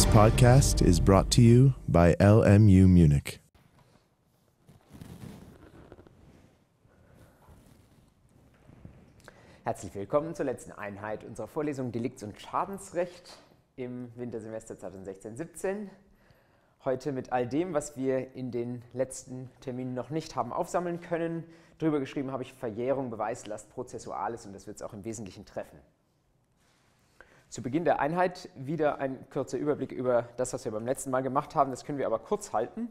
This podcast is brought to you by LMU Munich. Herzlich willkommen zur letzten Einheit unserer Vorlesung Delikts- und Schadensrecht im Wintersemester 2016-17. Heute mit all dem, was wir in den letzten Terminen noch nicht haben aufsammeln können. Drüber geschrieben habe ich Verjährung, Beweislast, Prozessuales und das wird es auch im Wesentlichen treffen. Zu Beginn der Einheit wieder ein kurzer Überblick über das, was wir beim letzten Mal gemacht haben. Das können wir aber kurz halten.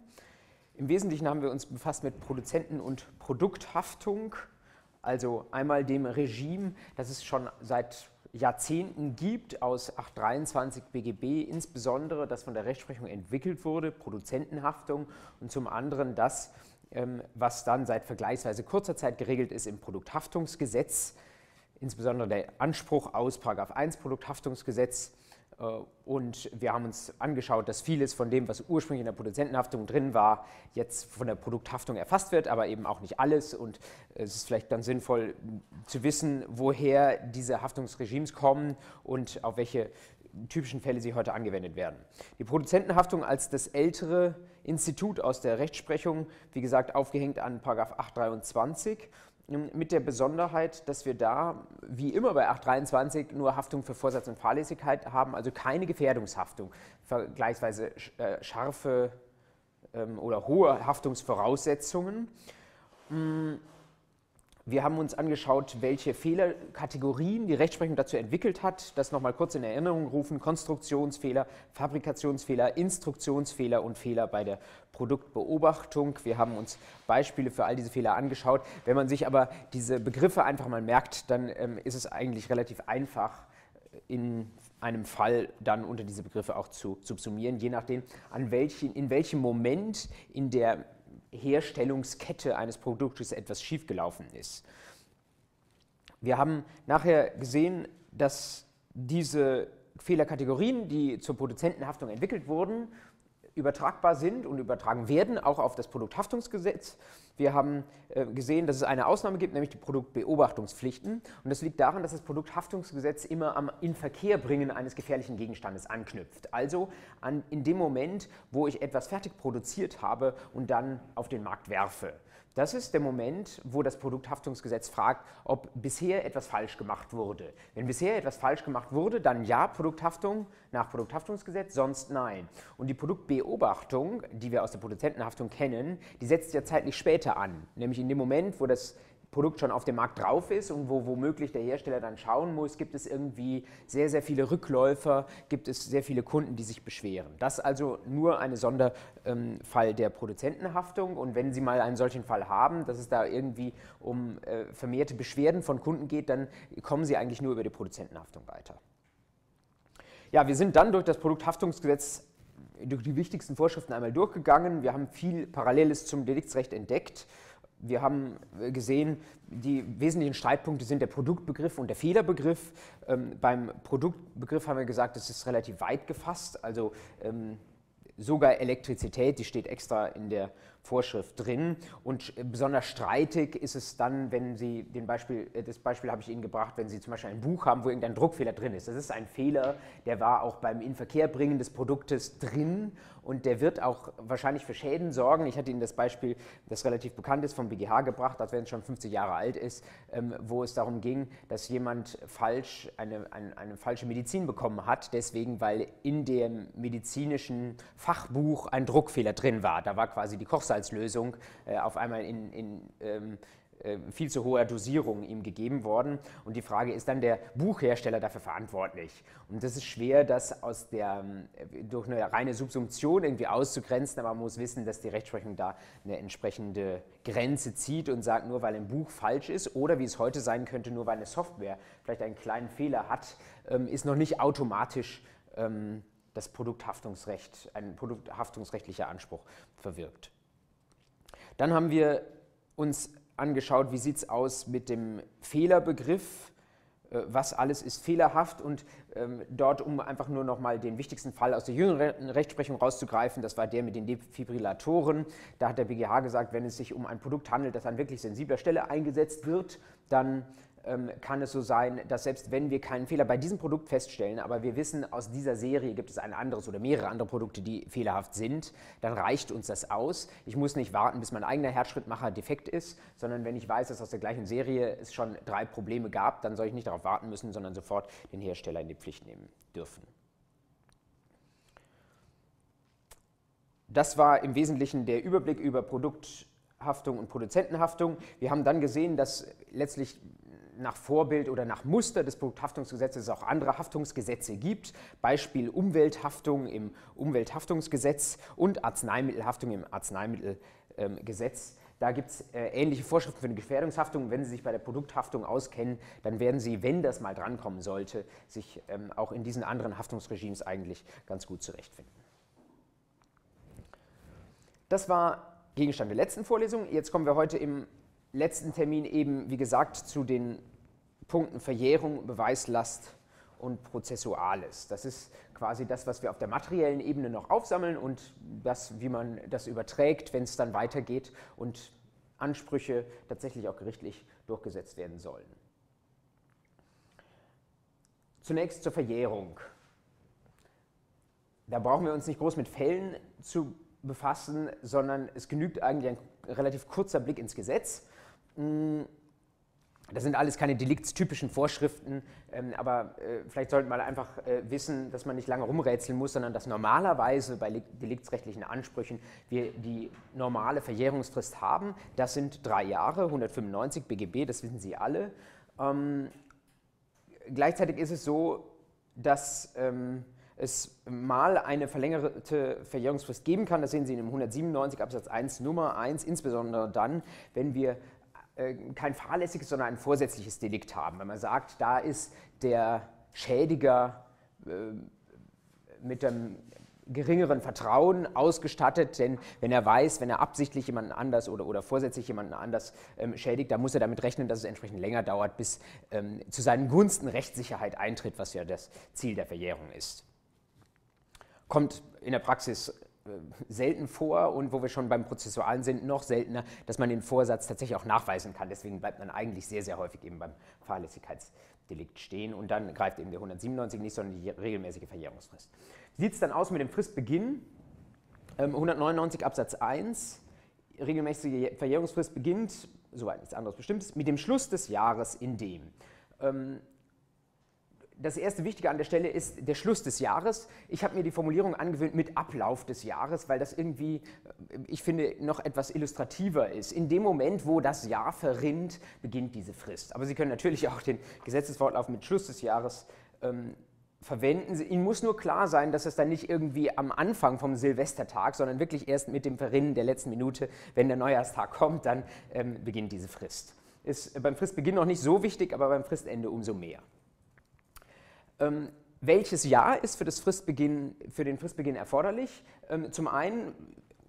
Im Wesentlichen haben wir uns befasst mit Produzenten- und Produkthaftung, also einmal dem Regime, das es schon seit Jahrzehnten gibt, aus 823 BGB insbesondere, das von der Rechtsprechung entwickelt wurde, Produzentenhaftung, und zum anderen das, ähm, was dann seit vergleichsweise kurzer Zeit geregelt ist im Produkthaftungsgesetz, insbesondere der Anspruch aus 1 Produkthaftungsgesetz äh, und wir haben uns angeschaut, dass vieles von dem, was ursprünglich in der Produzentenhaftung drin war, jetzt von der Produkthaftung erfasst wird, aber eben auch nicht alles. Und es ist vielleicht dann sinnvoll zu wissen, woher diese Haftungsregimes kommen und auf welche typischen Fälle sie heute angewendet werden. Die Produzentenhaftung als das ältere Institut aus der Rechtsprechung, wie gesagt, aufgehängt an 823 mit der Besonderheit, dass wir da, wie immer bei 823, nur Haftung für Vorsatz und Fahrlässigkeit haben, also keine Gefährdungshaftung, vergleichsweise äh, scharfe ähm, oder hohe Haftungsvoraussetzungen. Wir haben uns angeschaut, welche Fehlerkategorien die Rechtsprechung dazu entwickelt hat. Das nochmal kurz in Erinnerung rufen. Konstruktionsfehler, Fabrikationsfehler, Instruktionsfehler und Fehler bei der Produktbeobachtung. Wir haben uns Beispiele für all diese Fehler angeschaut. Wenn man sich aber diese Begriffe einfach mal merkt, dann ähm, ist es eigentlich relativ einfach, in einem Fall dann unter diese Begriffe auch zu subsumieren, je nachdem, an welchen, in welchem Moment in der Herstellungskette eines Produktes etwas schiefgelaufen ist. Wir haben nachher gesehen, dass diese Fehlerkategorien, die zur Produzentenhaftung entwickelt wurden, übertragbar sind und übertragen werden, auch auf das Produkthaftungsgesetz. Wir haben äh, gesehen, dass es eine Ausnahme gibt, nämlich die Produktbeobachtungspflichten. Und das liegt daran, dass das Produkthaftungsgesetz immer am Inverkehrbringen eines gefährlichen Gegenstandes anknüpft. Also an, in dem Moment, wo ich etwas fertig produziert habe und dann auf den Markt werfe. Das ist der Moment, wo das Produkthaftungsgesetz fragt, ob bisher etwas falsch gemacht wurde. Wenn bisher etwas falsch gemacht wurde, dann ja Produkthaftung nach Produkthaftungsgesetz, sonst nein. Und die Produktbeobachtung, die wir aus der Produzentenhaftung kennen, die setzt ja zeitlich später an, nämlich in dem Moment, wo das Produkt schon auf dem Markt drauf ist und wo womöglich der Hersteller dann schauen muss, gibt es irgendwie sehr, sehr viele Rückläufer, gibt es sehr viele Kunden, die sich beschweren. Das ist also nur ein Sonderfall der Produzentenhaftung und wenn Sie mal einen solchen Fall haben, dass es da irgendwie um äh, vermehrte Beschwerden von Kunden geht, dann kommen Sie eigentlich nur über die Produzentenhaftung weiter. Ja, wir sind dann durch das Produkthaftungsgesetz durch die wichtigsten Vorschriften einmal durchgegangen. Wir haben viel Paralleles zum Deliktsrecht entdeckt wir haben äh, gesehen, die wesentlichen Streitpunkte sind der Produktbegriff und der Fehlerbegriff. Ähm, beim Produktbegriff haben wir gesagt, das ist relativ weit gefasst. Also ähm, sogar Elektrizität, die steht extra in der Vorschrift drin. Und besonders streitig ist es dann, wenn Sie den Beispiel, äh, das Beispiel habe ich Ihnen gebracht, wenn Sie zum Beispiel ein Buch haben, wo irgendein Druckfehler drin ist. Das ist ein Fehler, der war auch beim Inverkehrbringen des Produktes drin und der wird auch wahrscheinlich für Schäden sorgen. Ich hatte Ihnen das Beispiel, das relativ bekannt ist, vom BGH gebracht, als wenn es schon 50 Jahre alt ist, ähm, wo es darum ging, dass jemand falsch eine, eine, eine falsche Medizin bekommen hat, deswegen, weil in dem medizinischen Fachbuch ein Druckfehler drin war. Da war quasi die Kochsalzlösung äh, auf einmal in, in ähm, äh, viel zu hoher Dosierung ihm gegeben worden. Und die Frage, ist dann der Buchhersteller dafür verantwortlich? Und das ist schwer, das aus der, äh, durch eine reine Subsumption irgendwie auszugrenzen, aber man muss wissen, dass die Rechtsprechung da eine entsprechende Grenze zieht und sagt, nur weil ein Buch falsch ist oder wie es heute sein könnte, nur weil eine Software vielleicht einen kleinen Fehler hat, ähm, ist noch nicht automatisch ähm, das Produkthaftungsrecht, ein produkthaftungsrechtlicher Anspruch verwirkt. Dann haben wir uns angeschaut, wie sieht es aus mit dem Fehlerbegriff, äh, was alles ist fehlerhaft und ähm, dort, um einfach nur noch mal den wichtigsten Fall aus der jüngeren Rechtsprechung rauszugreifen, das war der mit den Defibrillatoren. Da hat der BGH gesagt, wenn es sich um ein Produkt handelt, das an wirklich sensibler Stelle eingesetzt wird, dann kann es so sein, dass selbst wenn wir keinen Fehler bei diesem Produkt feststellen, aber wir wissen, aus dieser Serie gibt es ein anderes oder mehrere andere Produkte, die fehlerhaft sind, dann reicht uns das aus. Ich muss nicht warten, bis mein eigener Herzschrittmacher defekt ist, sondern wenn ich weiß, dass aus der gleichen Serie es schon drei Probleme gab, dann soll ich nicht darauf warten müssen, sondern sofort den Hersteller in die Pflicht nehmen dürfen. Das war im Wesentlichen der Überblick über Produkthaftung und Produzentenhaftung. Wir haben dann gesehen, dass letztlich nach Vorbild oder nach Muster des Produkthaftungsgesetzes auch andere Haftungsgesetze gibt. Beispiel Umwelthaftung im Umwelthaftungsgesetz und Arzneimittelhaftung im Arzneimittelgesetz. Da gibt es äh, ähnliche Vorschriften für eine Gefährdungshaftung. Wenn Sie sich bei der Produkthaftung auskennen, dann werden Sie, wenn das mal drankommen sollte, sich ähm, auch in diesen anderen Haftungsregimes eigentlich ganz gut zurechtfinden. Das war Gegenstand der letzten Vorlesung. Jetzt kommen wir heute im letzten Termin eben, wie gesagt, zu den Punkten Verjährung, Beweislast und Prozessuales. Das ist quasi das, was wir auf der materiellen Ebene noch aufsammeln und das, wie man das überträgt, wenn es dann weitergeht und Ansprüche tatsächlich auch gerichtlich durchgesetzt werden sollen. Zunächst zur Verjährung. Da brauchen wir uns nicht groß mit Fällen zu befassen, sondern es genügt eigentlich ein relativ kurzer Blick ins Gesetz. Hm, das sind alles keine deliktstypischen Vorschriften, ähm, aber äh, vielleicht sollte man einfach äh, wissen, dass man nicht lange rumrätseln muss, sondern dass normalerweise bei deliktsrechtlichen Ansprüchen wir die normale Verjährungsfrist haben. Das sind drei Jahre, 195 BGB, das wissen Sie alle. Ähm, gleichzeitig ist es so, dass ähm, es mal eine verlängerte Verjährungsfrist geben kann. Das sehen Sie in dem 197 Absatz 1 Nummer 1, insbesondere dann, wenn wir kein fahrlässiges, sondern ein vorsätzliches Delikt haben. Wenn man sagt, da ist der Schädiger äh, mit dem geringeren Vertrauen ausgestattet, denn wenn er weiß, wenn er absichtlich jemanden anders oder, oder vorsätzlich jemanden anders ähm, schädigt, dann muss er damit rechnen, dass es entsprechend länger dauert, bis ähm, zu seinen Gunsten Rechtssicherheit eintritt, was ja das Ziel der Verjährung ist. Kommt in der Praxis äh, selten vor und wo wir schon beim Prozessualen sind, noch seltener, dass man den Vorsatz tatsächlich auch nachweisen kann. Deswegen bleibt man eigentlich sehr, sehr häufig eben beim Fahrlässigkeitsdelikt stehen und dann greift eben der 197 nicht, sondern die regelmäßige Verjährungsfrist. Wie sieht es dann aus mit dem Fristbeginn? 199 ähm, Absatz 1, regelmäßige Verjährungsfrist beginnt, soweit nichts anderes bestimmt ist, mit dem Schluss des Jahres in dem. Das erste Wichtige an der Stelle ist der Schluss des Jahres. Ich habe mir die Formulierung angewöhnt mit Ablauf des Jahres, weil das irgendwie, äh, ich finde, noch etwas illustrativer ist. In dem Moment, wo das Jahr verrinnt, beginnt diese Frist. Aber Sie können natürlich auch den Gesetzeswortlauf mit Schluss des Jahres ähm, verwenden. Ihnen muss nur klar sein, dass es dann nicht irgendwie am Anfang vom Silvestertag, sondern wirklich erst mit dem Verrinnen der letzten Minute, wenn der Neujahrstag kommt, dann ähm, beginnt diese Frist. Ist beim Fristbeginn noch nicht so wichtig, aber beim Fristende umso mehr. Ähm, welches Jahr ist für, das Fristbeginn, für den Fristbeginn erforderlich? Ähm, zum einen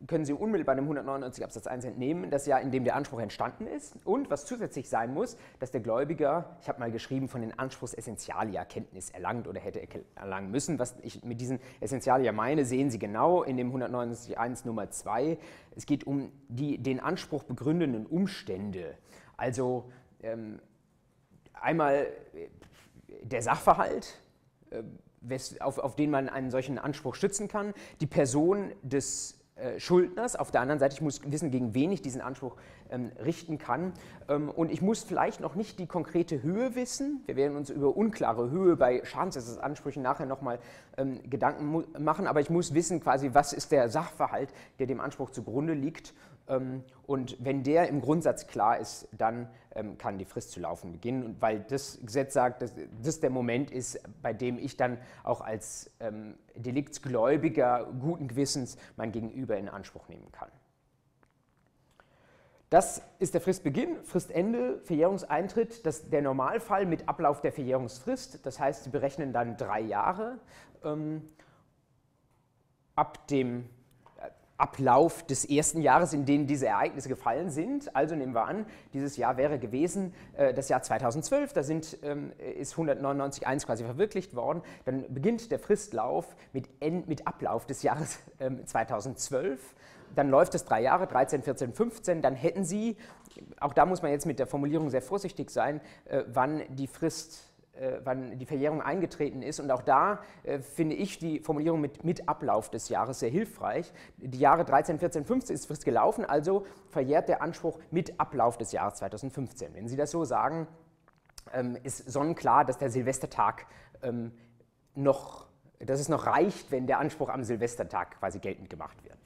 können Sie unmittelbar dem 199 Absatz 1 entnehmen, das Jahr, in dem der Anspruch entstanden ist. Und was zusätzlich sein muss, dass der Gläubiger, ich habe mal geschrieben, von den Anspruchsessentialia Kenntnis erlangt oder hätte erlangen müssen. Was ich mit diesen Essentialia meine, sehen Sie genau in dem 199 1 Nummer 2. Es geht um die den Anspruch begründenden Umstände. Also ähm, einmal der Sachverhalt, äh, auf, auf den man einen solchen Anspruch stützen kann, die Person des äh, Schuldners. Auf der anderen Seite, ich muss wissen, gegen wen ich diesen Anspruch ähm, richten kann. Ähm, und ich muss vielleicht noch nicht die konkrete Höhe wissen. Wir werden uns über unklare Höhe bei Schadensersatzansprüchen nachher nochmal ähm, Gedanken machen. Aber ich muss wissen, quasi, was ist der Sachverhalt, der dem Anspruch zugrunde liegt. Ähm, und wenn der im Grundsatz klar ist, dann ähm, kann die Frist zu laufen beginnen, weil das Gesetz sagt, dass das der Moment ist, bei dem ich dann auch als ähm, Deliktsgläubiger guten Gewissens mein Gegenüber in Anspruch nehmen kann. Das ist der Fristbeginn, Fristende, Verjährungseintritt, das der Normalfall mit Ablauf der Verjährungsfrist. Das heißt, Sie berechnen dann drei Jahre. ab dem Ablauf des ersten Jahres, in dem diese Ereignisse gefallen sind. Also nehmen wir an, dieses Jahr wäre gewesen äh, das Jahr 2012, da sind, ähm, ist 199.1 quasi verwirklicht worden. Dann beginnt der Fristlauf mit, End, mit Ablauf des Jahres ähm, 2012. Dann läuft es drei Jahre, 13, 14, 15. Dann hätten Sie, auch da muss man jetzt mit der Formulierung sehr vorsichtig sein, äh, wann die Frist wann die Verjährung eingetreten ist. Und auch da äh, finde ich die Formulierung mit, mit Ablauf des Jahres sehr hilfreich. Die Jahre 13, 14, 15 ist Frist gelaufen, also verjährt der Anspruch mit Ablauf des Jahres 2015. Wenn Sie das so sagen, ähm, ist sonnenklar, dass der Silvestertag ähm, noch, dass es noch reicht, wenn der Anspruch am Silvestertag quasi geltend gemacht wird.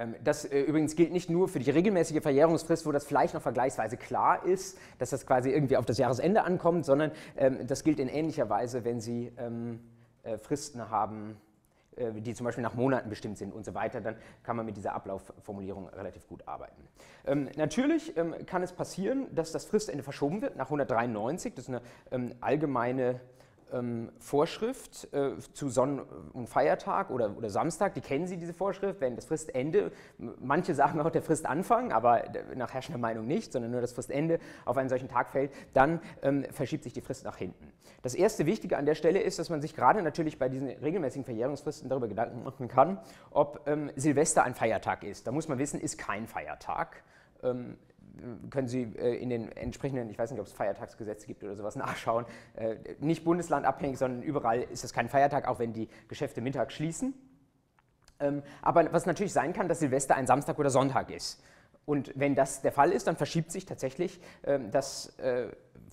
Ähm, das äh, übrigens gilt nicht nur für die regelmäßige Verjährungsfrist, wo das vielleicht noch vergleichsweise klar ist, dass das quasi irgendwie auf das Jahresende ankommt, sondern ähm, das gilt in ähnlicher Weise, wenn Sie ähm, äh, Fristen haben, äh, die zum Beispiel nach Monaten bestimmt sind und so weiter, dann kann man mit dieser Ablaufformulierung relativ gut arbeiten. natürlich kann es passieren, dass das Fristende verschoben wird nach 193, das ist eine allgemeine ähm, Vorschrift äh, zu Sonn- und Feiertag oder, oder Samstag, die kennen Sie diese Vorschrift, wenn das Fristende, manche sagen auch der Fristanfang, aber nach herrschender Meinung nicht, sondern nur das Fristende auf einen solchen Tag fällt, dann ähm, verschiebt sich die Frist nach hinten. Das erste Wichtige an der Stelle ist, dass man sich gerade natürlich bei diesen regelmäßigen Verjährungsfristen darüber Gedanken machen kann, ob ähm, Silvester ein Feiertag ist. Da muss man wissen, ist kein Feiertag. Können Sie äh, in den entsprechenden, ich weiß nicht, ob es Feiertagsgesetze gibt oder sowas, nachschauen. Äh, nicht bundeslandabhängig, sondern überall ist es kein Feiertag, auch wenn die Geschäfte mittags schließen. Ähm, aber was natürlich sein kann, dass Silvester ein Samstag oder Sonntag ist. Und wenn das der Fall ist, dann verschiebt sich tatsächlich ähm, das äh,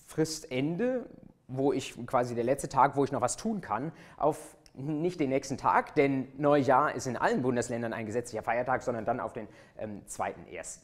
Fristende, wo ich quasi der letzte Tag, wo ich noch was tun kann, auf nicht den nächsten Tag, denn Neujahr ist in allen Bundesländern ein gesetzlicher Feiertag, sondern dann auf den ähm, 2.1.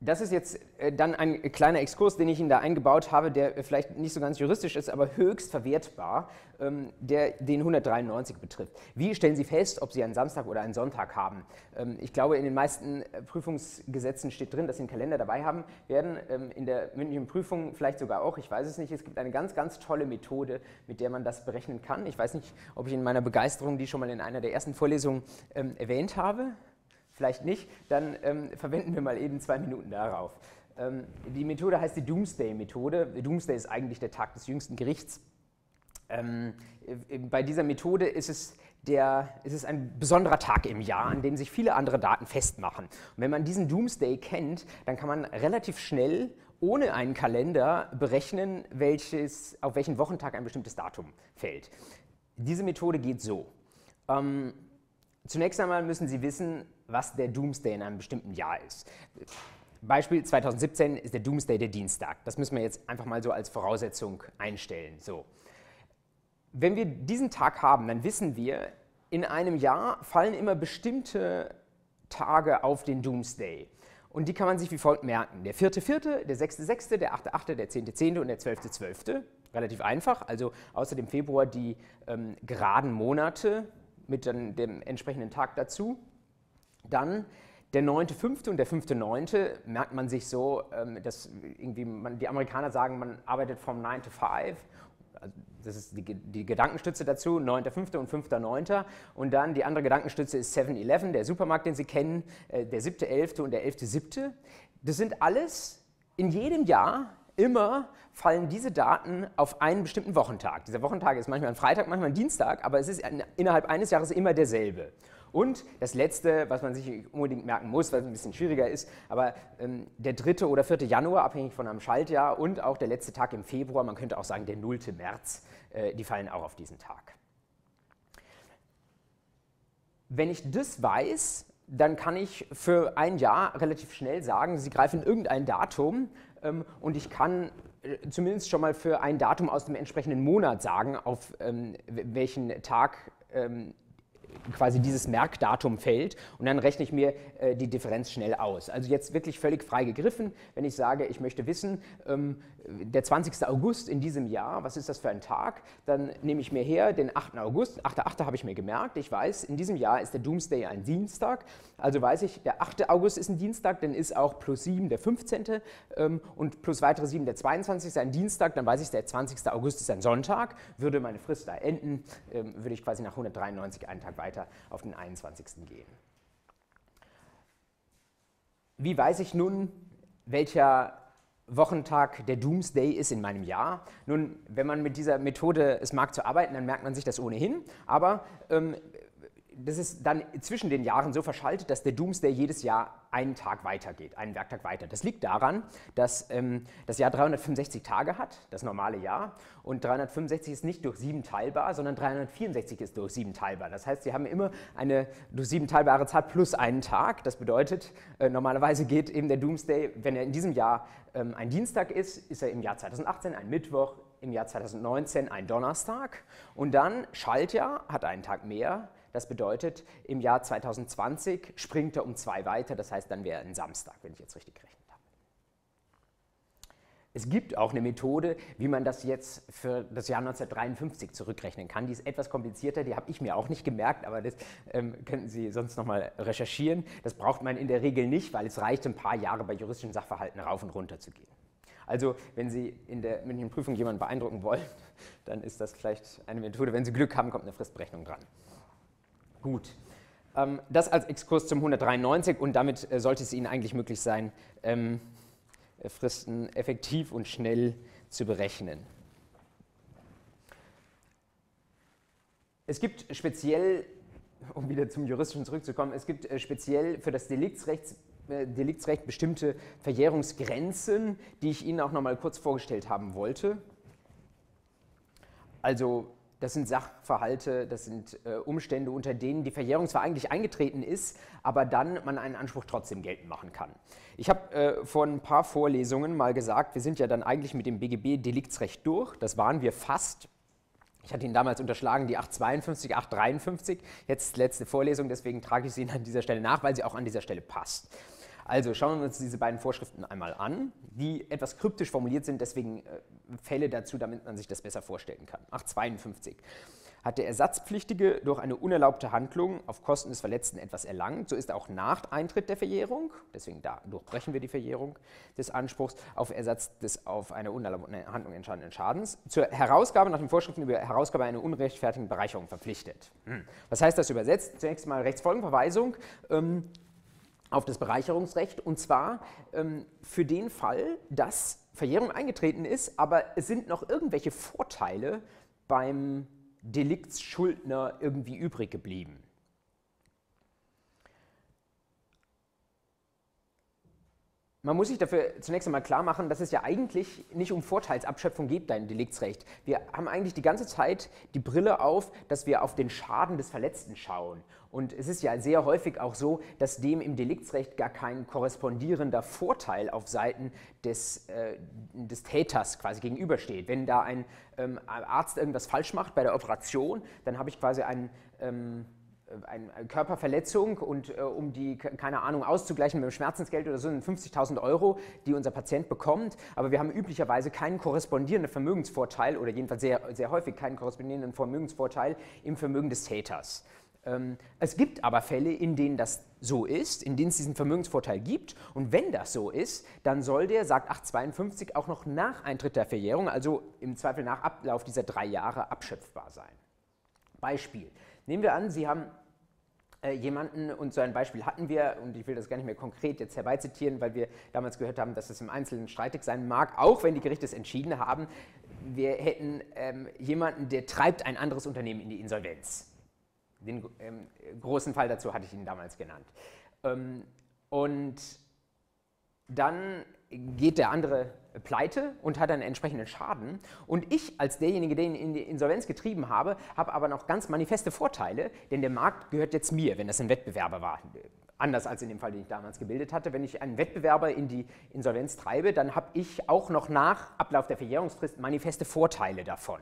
Das ist jetzt äh, dann ein kleiner Exkurs, den ich Ihnen da eingebaut habe, der vielleicht nicht so ganz juristisch ist, aber höchst verwertbar, ähm, der den 193 betrifft. Wie stellen Sie fest, ob Sie einen Samstag oder einen Sonntag haben? Ähm, ich glaube, in den meisten äh, Prüfungsgesetzen steht drin, dass Sie einen Kalender dabei haben werden. Ähm, in der mündlichen Prüfung vielleicht sogar auch, ich weiß es nicht. Es gibt eine ganz, ganz tolle Methode, mit der man das berechnen kann. Ich weiß nicht, ob ich in meiner Begeisterung die schon mal in einer der ersten Vorlesungen erwähnt habe vielleicht nicht, dann ähm, verwenden wir mal eben zwei Minuten darauf. Ähm, die Methode heißt die Doomsday-Methode. Doomsday ist eigentlich der Tag des jüngsten Gerichts. Ähm, äh, bei dieser Methode ist es, der, ist es ein besonderer Tag im Jahr, an dem sich viele andere Daten festmachen. Und wenn man diesen Doomsday kennt, dann kann man relativ schnell ohne einen Kalender berechnen, welches, auf welchen Wochentag ein bestimmtes Datum fällt. Diese Methode geht so. Ähm, zunächst einmal müssen Sie wissen, was der Doomsday in einem bestimmten Jahr ist. Beispiel 2017 ist der Doomsday der Dienstag. Das müssen wir jetzt einfach mal so als Voraussetzung einstellen. So. Wenn wir diesen Tag haben, dann wissen wir, in einem Jahr fallen immer bestimmte Tage auf den Doomsday. Und die kann man sich wie folgt merken. Der 4.4., der 6.6., der 8.8., der 10.10. und der 12.12. Relativ einfach, also außer dem Februar die ähm, geraden Monate mit dann dem entsprechenden Tag dazu. Dann der 9.5. und der 5.9. merkt man sich so, ähm, dass irgendwie man, die Amerikaner sagen, man arbeitet vom 9 to 5. Also das ist die, die Gedankenstütze dazu, 9.5. und 5.9. Und dann die andere Gedankenstütze ist 7-Eleven, der Supermarkt, den Sie kennen, äh, der 7.11. und der 11.7. Das sind alles in jedem Jahr immer fallen diese Daten auf einen bestimmten Wochentag. Dieser Wochentag ist manchmal ein Freitag, manchmal ein Dienstag, aber es ist innerhalb eines Jahres immer derselbe. Und das Letzte, was man sich unbedingt merken muss, weil es ein bisschen schwieriger ist, aber ähm, der 3. oder 4. Januar, abhängig von einem Schaltjahr, und auch der letzte Tag im Februar, man könnte auch sagen der 0. März, äh, die fallen auch auf diesen Tag. Wenn ich das weiß, dann kann ich für ein Jahr relativ schnell sagen, Sie greifen irgendein Datum ähm, und ich kann äh, zumindest schon mal für ein Datum aus dem entsprechenden Monat sagen, auf ähm, welchen Tag ähm, quasi dieses Merkdatum fällt und dann rechne ich mir äh, die Differenz schnell aus. Also jetzt wirklich völlig frei gegriffen, wenn ich sage, ich möchte wissen, ähm, der 20. August in diesem Jahr, was ist das für ein Tag, dann nehme ich mir her den 8. August, 8.8. habe ich mir gemerkt, ich weiß, in diesem Jahr ist der Doomsday ein Dienstag, also weiß ich, der 8. August ist ein Dienstag, dann ist auch plus 7 der 15. Ähm, und plus weitere 7 der 22. ein Dienstag, dann weiß ich, der 20. August ist ein Sonntag, würde meine Frist da enden, ähm, würde ich quasi nach 193 einen Tag weiter auf den 21. gehen. Wie weiß ich nun, welcher Wochentag der Doomsday ist in meinem Jahr? Nun, wenn man mit dieser Methode es mag zu arbeiten, dann merkt man sich das ohnehin. Aber ähm, das ist dann zwischen den Jahren so verschaltet, dass der Doomsday jedes Jahr einen Tag weitergeht, einen Werktag weiter. Das liegt daran, dass ähm, das Jahr 365 Tage hat, das normale Jahr, und 365 ist nicht durch sieben teilbar, sondern 364 ist durch sieben teilbar. Das heißt, Sie haben immer eine durch sieben teilbare Zahl plus einen Tag. Das bedeutet, äh, normalerweise geht eben der Doomsday, wenn er in diesem Jahr ähm, ein Dienstag ist, ist er im Jahr 2018 ein Mittwoch, im Jahr 2019 ein Donnerstag und dann Schaltjahr hat einen Tag mehr, das bedeutet, im Jahr 2020 springt er um zwei weiter, das heißt, dann wäre ein Samstag, wenn ich jetzt richtig gerechnet habe. Es gibt auch eine Methode, wie man das jetzt für das Jahr 1953 zurückrechnen kann. Die ist etwas komplizierter, die habe ich mir auch nicht gemerkt, aber das ähm, könnten Sie sonst nochmal recherchieren. Das braucht man in der Regel nicht, weil es reicht, ein paar Jahre bei juristischen Sachverhalten rauf und runter zu gehen. Also, wenn Sie in der mündlichen Prüfung jemanden beeindrucken wollen, dann ist das vielleicht eine Methode. Wenn Sie Glück haben, kommt eine Fristberechnung dran. Gut. Ähm, das als Exkurs zum 193 und damit äh, sollte es Ihnen eigentlich möglich sein, ähm, Fristen effektiv und schnell zu berechnen. Es gibt speziell, um wieder zum Juristischen zurückzukommen, es gibt äh, speziell für das Deliktsrecht, äh, Deliktsrecht bestimmte Verjährungsgrenzen, die ich Ihnen auch noch mal kurz vorgestellt haben wollte. Also das sind Sachverhalte, das sind äh, Umstände, unter denen die Verjährung zwar eigentlich eingetreten ist, aber dann man einen Anspruch trotzdem geltend machen kann. Ich habe äh, vor ein paar Vorlesungen mal gesagt, wir sind ja dann eigentlich mit dem BGB Deliktsrecht durch. Das waren wir fast. Ich hatte Ihnen damals unterschlagen, die 852, 853. Jetzt letzte Vorlesung, deswegen trage ich sie Ihnen an dieser Stelle nach, weil sie auch an dieser Stelle passt. Also schauen wir uns diese beiden Vorschriften einmal an, die etwas kryptisch formuliert sind, deswegen äh, Fälle dazu, damit man sich das besser vorstellen kann. 852 hat der Ersatzpflichtige durch eine unerlaubte Handlung auf Kosten des Verletzten etwas erlangt, so ist auch nach Eintritt der Verjährung, deswegen da durchbrechen wir die Verjährung des Anspruchs auf Ersatz des auf eine unerlaubte Handlung entscheidenden Schadens, zur Herausgabe nach den Vorschriften über Herausgabe einer unrechtfertigen Bereicherung verpflichtet. Hm. Was heißt das übersetzt? Zunächst mal Rechtsfolgenverweisung. Ähm, auf das Bereicherungsrecht und zwar ähm, für den Fall, dass Verjährung eingetreten ist, aber es sind noch irgendwelche Vorteile beim Deliktsschuldner irgendwie übrig geblieben. Man muss sich dafür zunächst einmal klar machen, dass es ja eigentlich nicht um Vorteilsabschöpfung geht dein Deliktsrecht. Wir haben eigentlich die ganze Zeit die Brille auf, dass wir auf den Schaden des Verletzten schauen. Und es ist ja sehr häufig auch so, dass dem im Deliktsrecht gar kein korrespondierender Vorteil auf Seiten des, äh, des Täters quasi gegenübersteht. Wenn da ein ähm, Arzt irgendwas falsch macht bei der Operation, dann habe ich quasi einen ähm, eine Körperverletzung und äh, um die, keine Ahnung, auszugleichen mit dem Schmerzensgeld oder so, sind 50.000 Euro, die unser Patient bekommt. Aber wir haben üblicherweise keinen korrespondierenden Vermögensvorteil oder jedenfalls sehr, sehr häufig keinen korrespondierenden Vermögensvorteil im Vermögen des Täters. Ähm, es gibt aber Fälle, in denen das so ist, in denen es diesen Vermögensvorteil gibt. Und wenn das so ist, dann soll der, sagt 852, auch noch nach Eintritt der Verjährung, also im Zweifel nach Ablauf dieser drei Jahre, abschöpfbar sein. Beispiel. Nehmen wir an, Sie haben äh, jemanden, und so ein Beispiel hatten wir, und ich will das gar nicht mehr konkret jetzt herbeizitieren, weil wir damals gehört haben, dass es im Einzelnen streitig sein mag, auch wenn die Gerichte es entschieden haben. Wir hätten ähm, jemanden, der treibt ein anderes Unternehmen in die Insolvenz. Den ähm, großen Fall dazu hatte ich Ihnen damals genannt. Ähm, und dann geht der andere pleite und hat einen entsprechenden Schaden. Und ich als derjenige, der ihn in die Insolvenz getrieben habe, habe aber noch ganz manifeste Vorteile, denn der Markt gehört jetzt mir, wenn das ein Wettbewerber war. anders als in dem Fall, den ich damals gebildet hatte. Wenn ich einen Wettbewerber in die Insolvenz treibe, dann habe ich auch noch nach Ablauf der Verjährungsfrist manifeste Vorteile davon.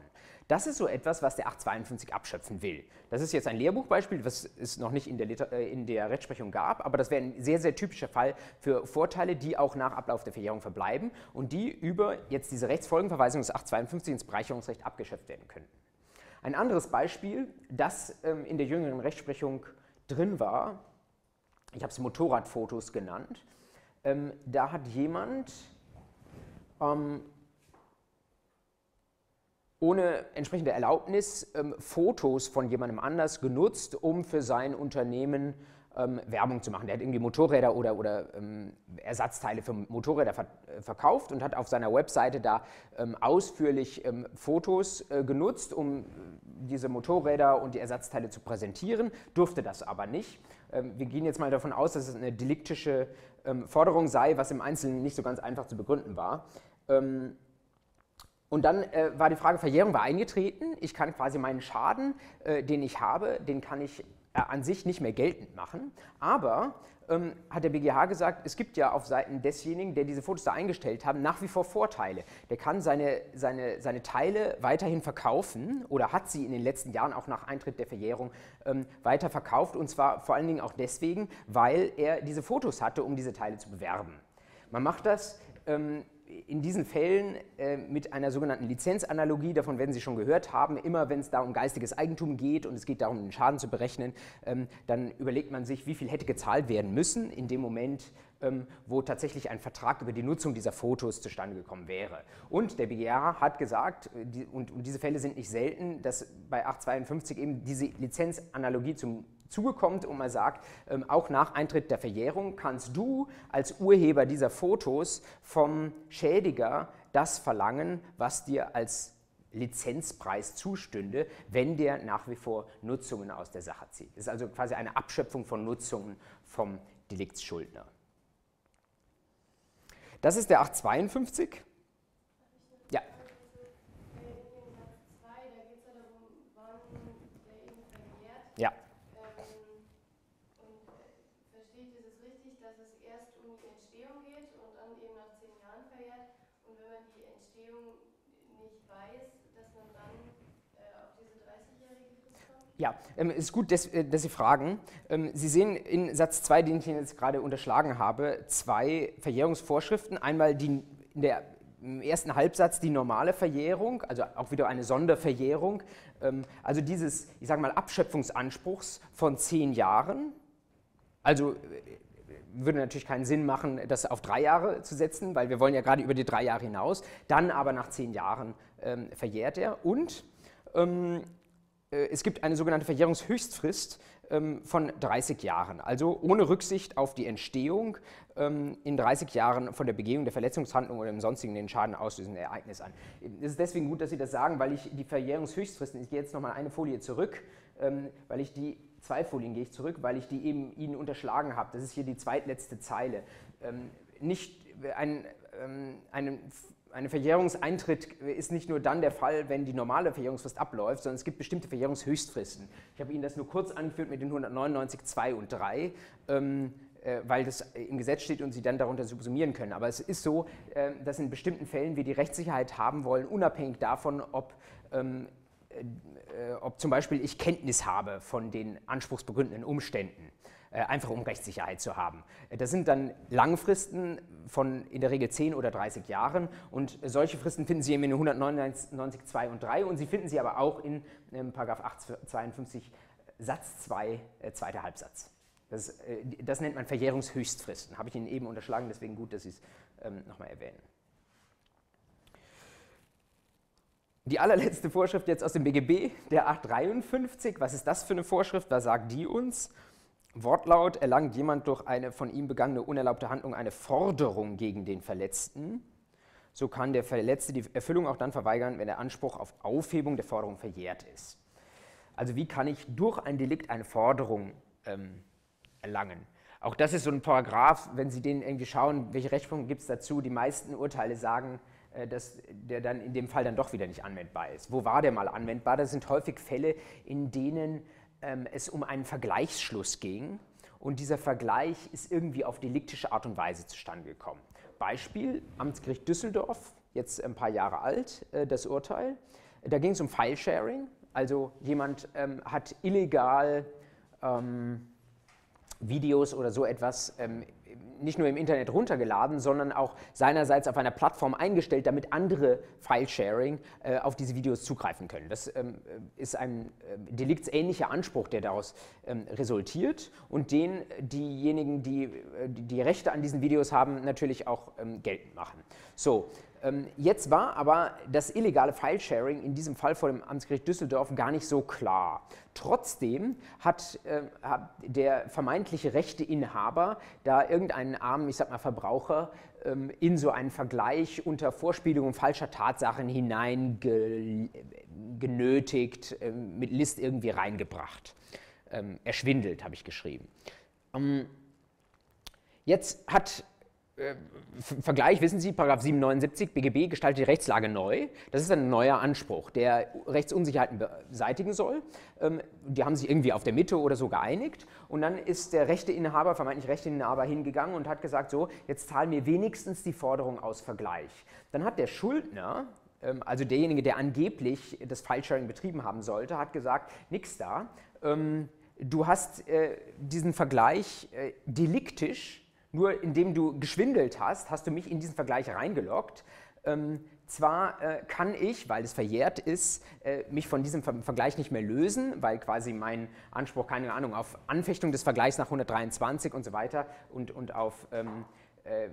Das ist so etwas, was der 852 abschöpfen will. Das ist jetzt ein Lehrbuchbeispiel, was es noch nicht in der, Liter äh, in der Rechtsprechung gab, aber das wäre ein sehr, sehr typischer Fall für Vorteile, die auch nach Ablauf der Verjährung verbleiben und die über jetzt diese Rechtsfolgenverweisung des 852 ins Bereicherungsrecht abgeschöpft werden könnten. Ein anderes Beispiel, das ähm, in der jüngeren Rechtsprechung drin war, ich habe es Motorradfotos genannt, ähm, da hat jemand ähm, ohne entsprechende Erlaubnis ähm, Fotos von jemandem anders genutzt, um für sein Unternehmen ähm, Werbung zu machen. Der hat irgendwie Motorräder oder, oder ähm, Ersatzteile für Motorräder ver äh, verkauft und hat auf seiner Webseite da ähm, ausführlich ähm, Fotos äh, genutzt, um äh, diese Motorräder und die Ersatzteile zu präsentieren, durfte das aber nicht. Ähm, wir gehen jetzt mal davon aus, dass es eine deliktische Forderung sei, was im Einzelnen nicht so ganz einfach zu begründen war. Und dann äh, war die Frage, Verjährung war eingetreten. Ich kann quasi meinen Schaden, äh, den ich habe, den kann ich äh, an sich nicht mehr geltend machen. Aber ähm, hat der BGH gesagt, es gibt ja auf Seiten desjenigen, der diese Fotos da eingestellt hat, nach wie vor Vorteile. Der kann seine, seine, seine Teile weiterhin verkaufen oder hat sie in den letzten Jahren auch nach Eintritt der Verjährung ähm, weiter verkauft. Und zwar vor allen Dingen auch deswegen, weil er diese Fotos hatte, um diese Teile zu bewerben. Man macht das ähm, in diesen Fällen äh, mit einer sogenannten Lizenzanalogie, davon werden Sie schon gehört haben, immer wenn es da um geistiges Eigentum geht und es geht darum, den Schaden zu berechnen, ähm, dann überlegt man sich, wie viel hätte gezahlt werden müssen in dem Moment, ähm, wo tatsächlich ein Vertrag über die Nutzung dieser Fotos zustande gekommen wäre. Und der BGH hat gesagt, äh, die, und, und, diese Fälle sind nicht selten, dass bei 852 eben diese Lizenzanalogie zum zugekommt und man sagt, ähm, auch nach Eintritt der Verjährung kannst du als Urheber dieser Fotos vom Schädiger das verlangen, was dir als Lizenzpreis zustünde, wenn der nach wie vor Nutzungen aus der Sache zieht. Das ist also quasi eine Abschöpfung von Nutzungen vom Deliktsschuldner. Das ist der 852. Ja. Ja. Ja, ähm, es ist gut, dass, äh, dass, Sie fragen. Ähm, Sie sehen in Satz 2, den ich Ihnen jetzt gerade unterschlagen habe, zwei Verjährungsvorschriften. Einmal die, in der, im ersten Halbsatz die normale Verjährung, also auch wieder eine Sonderverjährung. Ähm, also dieses, ich sage mal, Abschöpfungsanspruchs von zehn Jahren. Also äh, würde natürlich keinen Sinn machen, das auf drei Jahre zu setzen, weil wir wollen ja gerade über die drei Jahre hinaus. Dann aber nach zehn Jahren ähm, verjährt er. Und ähm, äh, es gibt eine sogenannte Verjährungshöchstfrist ähm, von 30 Jahren, also ohne Rücksicht auf die Entstehung ähm, in 30 Jahren von der Begehung der Verletzungshandlung oder dem sonstigen den Schaden auslösenden Ereignis an. Es ist deswegen gut, dass Sie das sagen, weil ich die Verjährungshöchstfristen, ich gehe jetzt nochmal eine Folie zurück, ähm, weil ich die, zwei Folien gehe ich zurück, weil ich die eben Ihnen unterschlagen habe. Das ist hier die zweitletzte Zeile. Nicht ein, einen ein Verjährungseintritt ist nicht nur dann der Fall, wenn die normale Verjährungsfrist abläuft, sondern es gibt bestimmte Verjährungshöchstfristen. Ich habe Ihnen das nur kurz angeführt mit den 199, 2 und 3, ähm, äh, weil das im Gesetz steht und Sie dann darunter subsumieren können. Aber es ist so, äh, dass in bestimmten Fällen wir die Rechtssicherheit haben wollen, unabhängig davon, ob ähm, äh, ob zum Beispiel ich Kenntnis habe von den anspruchsbegründenden Umständen. Äh, einfach um Rechtssicherheit zu haben. Das sind dann Langfristen von in der Regel 10 oder 30 Jahren und solche Fristen finden Sie in 199, 2 und 3 und Sie finden sie aber auch in ähm, 852 Satz 2, äh, zweiter Halbsatz. Das, äh, das, nennt man Verjährungshöchstfristen. Habe ich Ihnen eben unterschlagen, deswegen gut, dass Sie es ähm, nochmal erwähnen. Die allerletzte Vorschrift jetzt aus dem BGB, der 853. Was ist das für eine Vorschrift? Was sagt die uns? Wortlaut erlangt jemand durch eine von ihm begangene unerlaubte Handlung eine Forderung gegen den Verletzten, so kann der Verletzte die Erfüllung auch dann verweigern, wenn der Anspruch auf Aufhebung der Forderung verjährt ist. Also wie kann ich durch ein Delikt eine Forderung ähm, erlangen? Auch das ist so ein Paragraph, wenn Sie den irgendwie schauen, welche Rechtsprechung gibt es dazu? Die meisten Urteile sagen, äh, dass der dann in dem Fall dann doch wieder nicht anwendbar ist. Wo war der mal anwendbar? Das sind häufig Fälle, in denen ähm, es um einen Vergleichsschluss ging und dieser Vergleich ist irgendwie auf deliktische Art und Weise zustande gekommen. Beispiel, Amtsgericht Düsseldorf, jetzt ein paar Jahre alt, äh, das Urteil. Da ging es um File-Sharing, also jemand ähm, hat illegal ähm, Videos oder so etwas ähm, nicht nur im Internet runtergeladen, sondern auch seinerseits auf einer Plattform eingestellt, damit andere File-Sharing äh, auf diese Videos zugreifen können. Das ähm, ist ein äh, deliktsähnlicher Anspruch, der daraus ähm, resultiert und den diejenigen, die, äh, die Rechte an diesen Videos haben, natürlich auch ähm, geltend machen. So, jetzt war aber das illegale File-Sharing in diesem Fall vor dem Amtsgericht Düsseldorf gar nicht so klar. Trotzdem hat, äh, hat der vermeintliche Rechteinhaber da irgendeinen armen, ich sag mal Verbraucher, ähm, in so einen Vergleich unter Vorspielung falscher Tatsachen hineingenötigt, äh, mit List irgendwie reingebracht. Ähm, erschwindelt, habe ich geschrieben. Ähm, jetzt hat Vergleich, wissen Sie, Paragraph 779 BGB gestaltet die Rechtslage neu. Das ist ein neuer Anspruch, der Rechtsunsicherheiten beseitigen soll. Ähm, die haben sich irgendwie auf der Mitte oder so geeinigt. Und dann ist der Rechteinhaber, vermeintlich Rechteinhaber, hingegangen und hat gesagt, so, jetzt zahl mir wenigstens die Forderung aus Vergleich. Dann hat der Schuldner, ähm, also derjenige, der angeblich das File-Sharing betrieben haben sollte, hat gesagt, nix da. Ähm, du hast äh, diesen Vergleich äh, deliktisch nur indem du geschwindelt hast, hast du mich in diesen Vergleich reingeloggt. Ähm, zwar äh, kann ich, weil es verjährt ist, äh, mich von diesem Ver Vergleich nicht mehr lösen, weil quasi mein Anspruch, keine Ahnung, auf Anfechtung des Vergleichs nach 123 und so weiter und, und auf ähm, äh,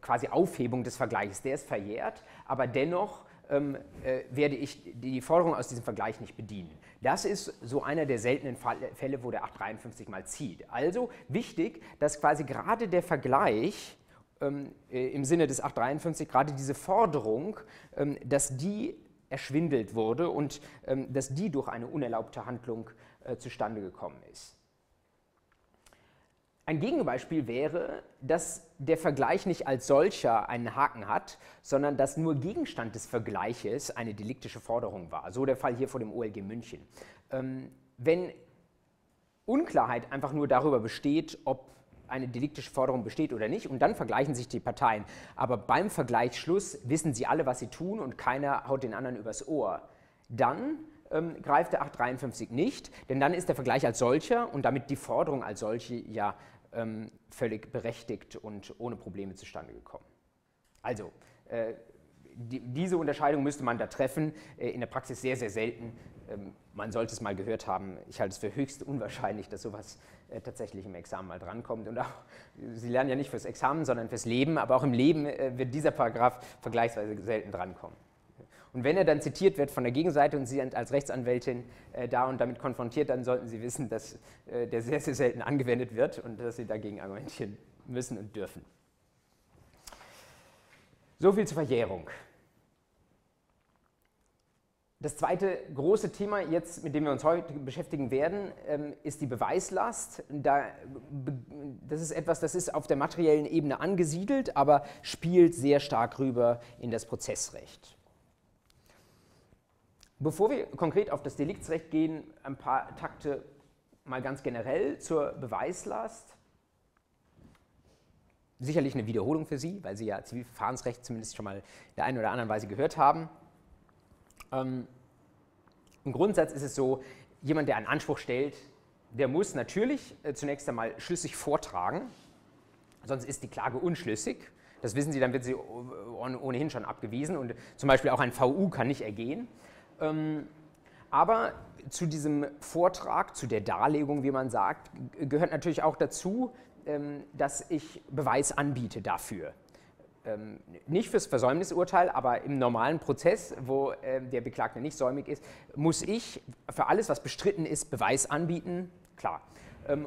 quasi Aufhebung des Vergleichs, der ist verjährt, aber dennoch ähm, äh, werde ich die Forderung aus diesem Vergleich nicht bedienen. Das ist so einer der seltenen Fälle, wo der 853 mal zieht. Also wichtig, dass quasi gerade der Vergleich ähm, äh, im Sinne des 853, gerade diese Forderung, ähm, dass die erschwindelt wurde und ähm, dass die durch eine unerlaubte Handlung äh, zustande gekommen ist. Ein Gegenbeispiel wäre, dass der Vergleich nicht als solcher einen Haken hat, sondern dass nur Gegenstand des Vergleiches eine deliktische Forderung war. So der Fall hier vor dem OLG München. Ähm, wenn Unklarheit einfach nur darüber besteht, ob eine deliktische Forderung besteht oder nicht, und dann vergleichen sich die Parteien, aber beim Vergleichsschluss wissen sie alle, was sie tun und keiner haut den anderen übers Ohr, dann ähm, greift der 853 nicht, denn dann ist der Vergleich als solcher und damit die Forderung als solche ja völlig berechtigt und ohne Probleme zustande gekommen. Also, äh, die, diese Unterscheidung müsste man da treffen, äh, in der Praxis sehr, sehr selten. Ähm, man sollte es mal gehört haben. Ich halte es für höchst unwahrscheinlich, dass sowas äh, tatsächlich im Examen mal drankommt. Und auch, Sie lernen ja nicht fürs Examen, sondern fürs Leben, aber auch im Leben wird dieser Paragraph vergleichsweise selten drankommen. Und wenn er dann zitiert wird von der Gegenseite und Sie sind als Rechtsanwältin äh, da und damit konfrontiert, dann sollten Sie wissen, dass äh, der sehr, sehr selten angewendet wird und dass Sie dagegen argumentieren müssen und dürfen. So viel zur Verjährung. Das zweite große Thema, jetzt, mit dem wir uns heute beschäftigen werden, ähm, ist die Beweislast. das ist etwas, das ist auf der materiellen Ebene angesiedelt, aber spielt sehr stark rüber in das Prozessrecht. Bevor wir konkret auf das Deliktsrecht gehen, ein paar Takte mal ganz generell zur Beweislast. Sicherlich eine Wiederholung für Sie, weil Sie ja Zivilverfahrensrecht zumindest schon mal in der einen oder anderen Weise gehört haben. Ähm, Im Grundsatz ist es so, jemand, der einen Anspruch stellt, der muss natürlich äh, zunächst einmal schlüssig vortragen, sonst ist die Klage unschlüssig. Das wissen Sie, dann wird sie ohnehin schon abgewiesen und zum Beispiel auch ein VU kann nicht ergehen. Ähm, aber zu diesem Vortrag, zu der Darlegung, wie man sagt, gehört natürlich auch dazu, ähm, dass ich Beweis anbiete dafür. Ähm, nicht fürs Versäumnisurteil, aber im normalen Prozess, wo der Beklagte nicht säumig ist, muss ich für alles, was bestritten ist, Beweis anbieten. Klar.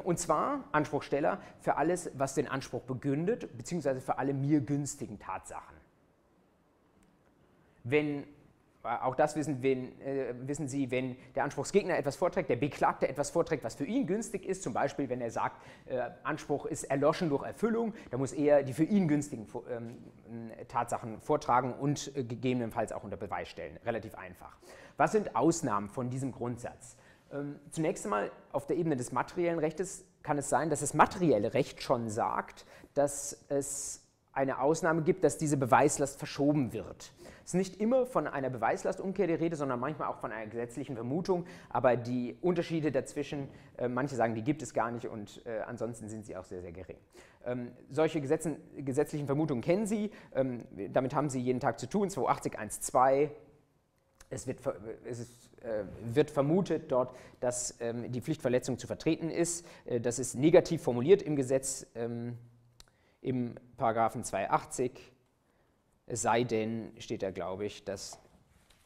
Und zwar, Anspruchsteller, für alles, was den Anspruch begründet, beziehungsweise für alle mir günstigen Tatsachen. Wenn auch das wissen, wenn, äh, wissen, Sie, wenn der Anspruchsgegner etwas vorträgt, der Beklagte etwas vorträgt, was für ihn günstig ist, zum Beispiel wenn er sagt, äh, Anspruch ist erloschen durch Erfüllung, dann muss er die für ihn günstigen ähm, Tatsachen vortragen und äh, gegebenenfalls auch unter Beweis stellen. Relativ einfach. Was sind Ausnahmen von diesem Grundsatz? Ähm, zunächst einmal auf der Ebene des materiellen Rechtes kann es sein, dass das materielle Recht schon sagt, dass es eine Ausnahme gibt, dass diese Beweislast verschoben wird. Es ist nicht immer von einer Beweislastumkehr die Rede, sondern manchmal auch von einer gesetzlichen Vermutung. Aber die Unterschiede dazwischen, äh, manche sagen, die gibt es gar nicht und äh, ansonsten sind sie auch sehr, sehr gering. Ähm, solche Gesetzen, gesetzlichen Vermutungen kennen Sie, ähm, damit haben Sie jeden Tag zu tun, 280.1.2. Es wird, es ist, äh, wird vermutet dort, dass ähm, die Pflichtverletzung zu vertreten ist. Äh, das ist negativ formuliert im Gesetz ähm, im Paragraphen 280 es sei denn, steht da, glaube ich, dass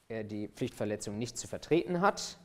er die Pflichtverletzung nicht zu vertreten hat.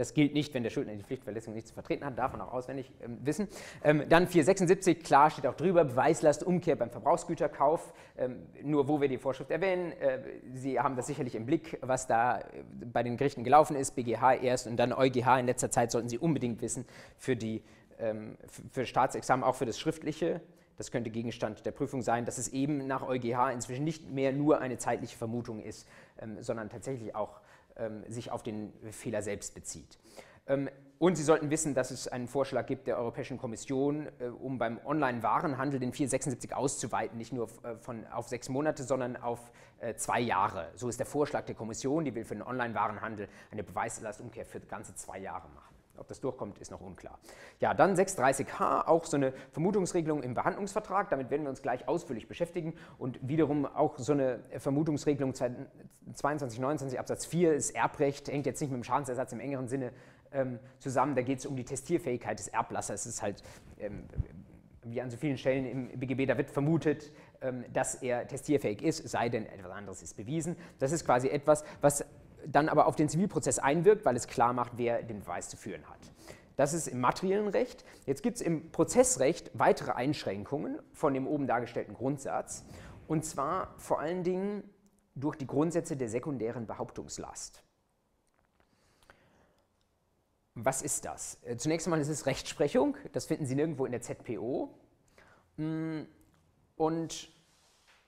Das gilt nicht, wenn der Schuldner die Pflichtverletzung nicht zu vertreten hat, darf man auch auswendig ähm, wissen. Ähm, dann 476, klar steht auch drüber, Beweislastumkehr beim Verbrauchsgüterkauf. Ähm, nur wo wir die Vorschrift erwähnen, äh, Sie haben das sicherlich im Blick, was da äh, bei den Gerichten gelaufen ist, BGH erst und dann EuGH in letzter Zeit sollten Sie unbedingt wissen für die ähm, für Staatsexamen, auch für das Schriftliche, das könnte Gegenstand der Prüfung sein, dass es eben nach EuGH inzwischen nicht mehr nur eine zeitliche Vermutung ist, ähm, sondern tatsächlich auch sich auf den Fehler selbst bezieht. Und Sie sollten wissen, dass es einen Vorschlag gibt der Europäischen Kommission, äh, um beim Online-Warenhandel den 476 auszuweiten, nicht nur äh, von, auf sechs Monate, sondern auf äh, zwei Jahre. So ist der Vorschlag der Kommission, die will für den Online-Warenhandel eine Beweislastumkehr für ganze zwei Jahre machen. Ob das durchkommt, ist noch unklar. Ja, dann 630h, auch so eine Vermutungsregelung im Behandlungsvertrag. Damit werden wir uns gleich ausführlich beschäftigen. Und wiederum auch so eine Vermutungsregelung 22, 29 Absatz 4 ist Erbrecht, hängt jetzt nicht mit dem Schadensersatz im engeren Sinne ähm, zusammen. Da geht es um die Testierfähigkeit des Erblassers. Es ist halt, ähm, wie an so vielen Stellen im BGB, da wird vermutet, ähm, dass er testierfähig ist, sei denn etwas anderes ist bewiesen. Das ist quasi etwas, was dann aber auf den Zivilprozess einwirkt, weil es klar macht, wer den Beweis zu führen hat. Das ist im materiellen Recht. Jetzt gibt es im Prozessrecht weitere Einschränkungen von dem oben dargestellten Grundsatz. Und zwar vor allen Dingen durch die Grundsätze der sekundären Behauptungslast. Was ist das? Äh, zunächst einmal ist es Rechtsprechung. Das finden Sie nirgendwo in der ZPO. Mm, und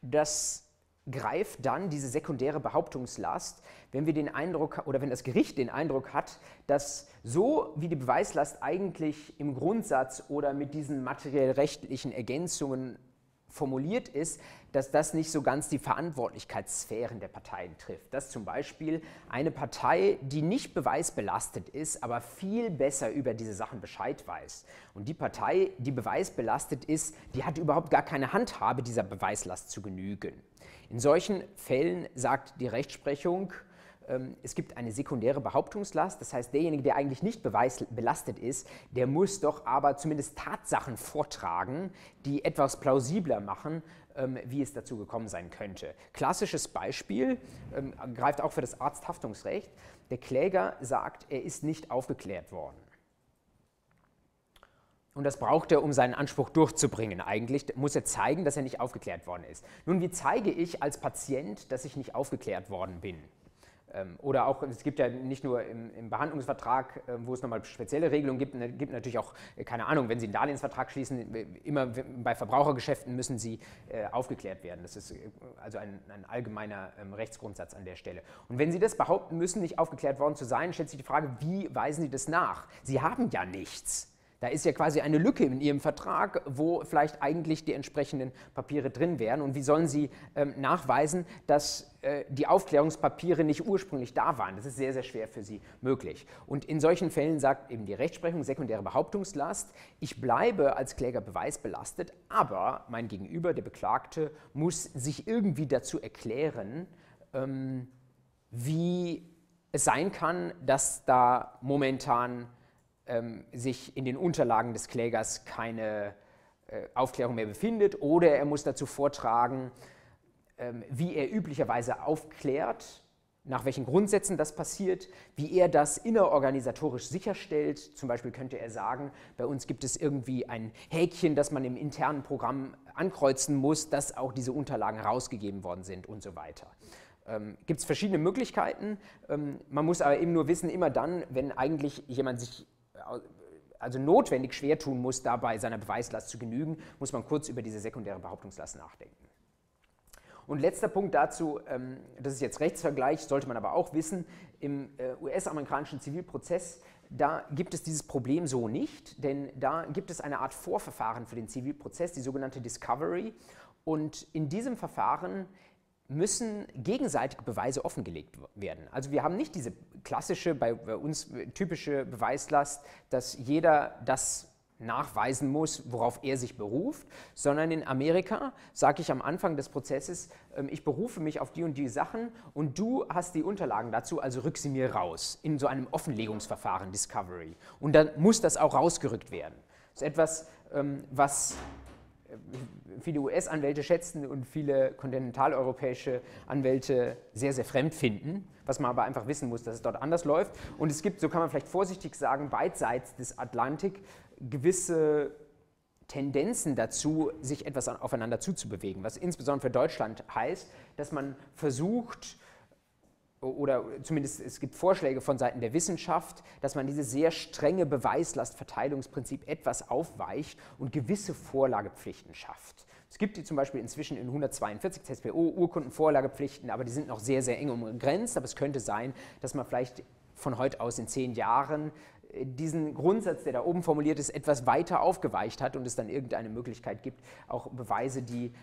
das greift dann diese sekundäre Behauptungslast, wenn wir den Eindruck oder wenn das Gericht den Eindruck hat, dass so wie die Beweislast eigentlich im Grundsatz oder mit diesen materiell-rechtlichen Ergänzungen formuliert ist, dass das nicht so ganz die Verantwortlichkeitssphären der Parteien trifft. Dass zum Beispiel eine Partei, die nicht beweisbelastet ist, aber viel besser über diese Sachen Bescheid weiß. Und die Partei, die beweisbelastet ist, die hat überhaupt gar keine Handhabe, dieser Beweislast zu genügen. In solchen Fällen sagt die Rechtsprechung, ähm, es gibt eine sekundäre Behauptungslast, das heißt, derjenige, der eigentlich nicht beweisbelastet ist, der muss doch aber zumindest Tatsachen vortragen, die etwas plausibler machen, ähm, wie es dazu gekommen sein könnte. Klassisches Beispiel ähm, greift auch für das Arzthaftungsrecht. Der Kläger sagt, er ist nicht aufgeklärt worden. Und das braucht er, um seinen Anspruch durchzubringen. Eigentlich muss er zeigen, dass er nicht aufgeklärt worden ist. Nun, wie zeige ich als Patient, dass ich nicht aufgeklärt worden bin? Ähm, oder auch, es gibt ja nicht nur im, im Behandlungsvertrag, ähm, wo es nochmal spezielle Regelungen gibt, es gibt natürlich auch, äh, keine Ahnung, wenn Sie einen Darlehensvertrag schließen, äh, immer bei Verbrauchergeschäften müssen Sie äh, aufgeklärt werden. Das ist also ein, ein allgemeiner ähm, Rechtsgrundsatz an der Stelle. Und wenn Sie das behaupten müssen, nicht aufgeklärt worden zu sein, stellt sich die Frage, wie weisen Sie das nach? Sie haben ja nichts. Da ist ja quasi eine Lücke in Ihrem Vertrag, wo vielleicht eigentlich die entsprechenden Papiere drin wären. Und wie sollen Sie ähm, nachweisen, dass äh, die Aufklärungspapiere nicht ursprünglich da waren? Das ist sehr, sehr schwer für Sie möglich. Und in solchen Fällen sagt eben die Rechtsprechung sekundäre Behauptungslast, ich bleibe als Kläger beweisbelastet, aber mein Gegenüber, der Beklagte, muss sich irgendwie dazu erklären, ähm, wie es sein kann, dass da momentan ähm, sich in den Unterlagen des Klägers keine äh, Aufklärung mehr befindet oder er muss dazu vortragen, ähm, wie er üblicherweise aufklärt, nach welchen Grundsätzen das passiert, wie er das innerorganisatorisch sicherstellt. Zum Beispiel könnte er sagen, bei uns gibt es irgendwie ein Häkchen, das man im internen Programm ankreuzen muss, dass auch diese Unterlagen herausgegeben worden sind und so weiter. Ähm, gibt es verschiedene Möglichkeiten. Ähm, man muss aber eben nur wissen, immer dann, wenn eigentlich jemand sich also notwendig schwer tun muss, dabei seiner Beweislast zu genügen, muss man kurz über diese sekundäre Behauptungslast nachdenken. Und letzter Punkt dazu, ähm, das ist jetzt Rechtsvergleich, sollte man aber auch wissen, im äh, US-amerikanischen Zivilprozess, da gibt es dieses Problem so nicht, denn da gibt es eine Art Vorverfahren für den Zivilprozess, die sogenannte Discovery. Und in diesem Verfahren müssen gegenseitige Beweise offengelegt werden. Also wir haben nicht diese klassische, bei uns typische Beweislast, dass jeder das nachweisen muss, worauf er sich beruft, sondern in Amerika sage ich am Anfang des Prozesses, ähm, ich berufe mich auf die und die Sachen und du hast die Unterlagen dazu, also rück sie mir raus in so einem Offenlegungsverfahren, Discovery. Und dann muss das auch rausgerückt werden. Das ist etwas, ähm, was viele US-Anwälte schätzen und viele kontinentaleuropäische Anwälte sehr, sehr fremd finden, was man aber einfach wissen muss, dass es dort anders läuft. Und es gibt, so kann man vielleicht vorsichtig sagen, beidseits des Atlantik gewisse Tendenzen dazu, sich etwas aufeinander zuzubewegen, was insbesondere für Deutschland heißt, dass man versucht, oder zumindest es gibt Vorschläge von Seiten der Wissenschaft, dass man dieses sehr strenge Beweislastverteilungsprinzip etwas aufweicht und gewisse Vorlagepflichten schafft. Es gibt die zum Beispiel inzwischen in 142 ZPO Urkundenvorlagepflichten, aber die sind noch sehr, sehr eng umgrenzt. Aber es könnte sein, dass man vielleicht von heute aus in zehn Jahren äh, diesen Grundsatz, der da oben formuliert ist, etwas weiter aufgeweicht hat und es dann irgendeine Möglichkeit gibt, auch Beweise, die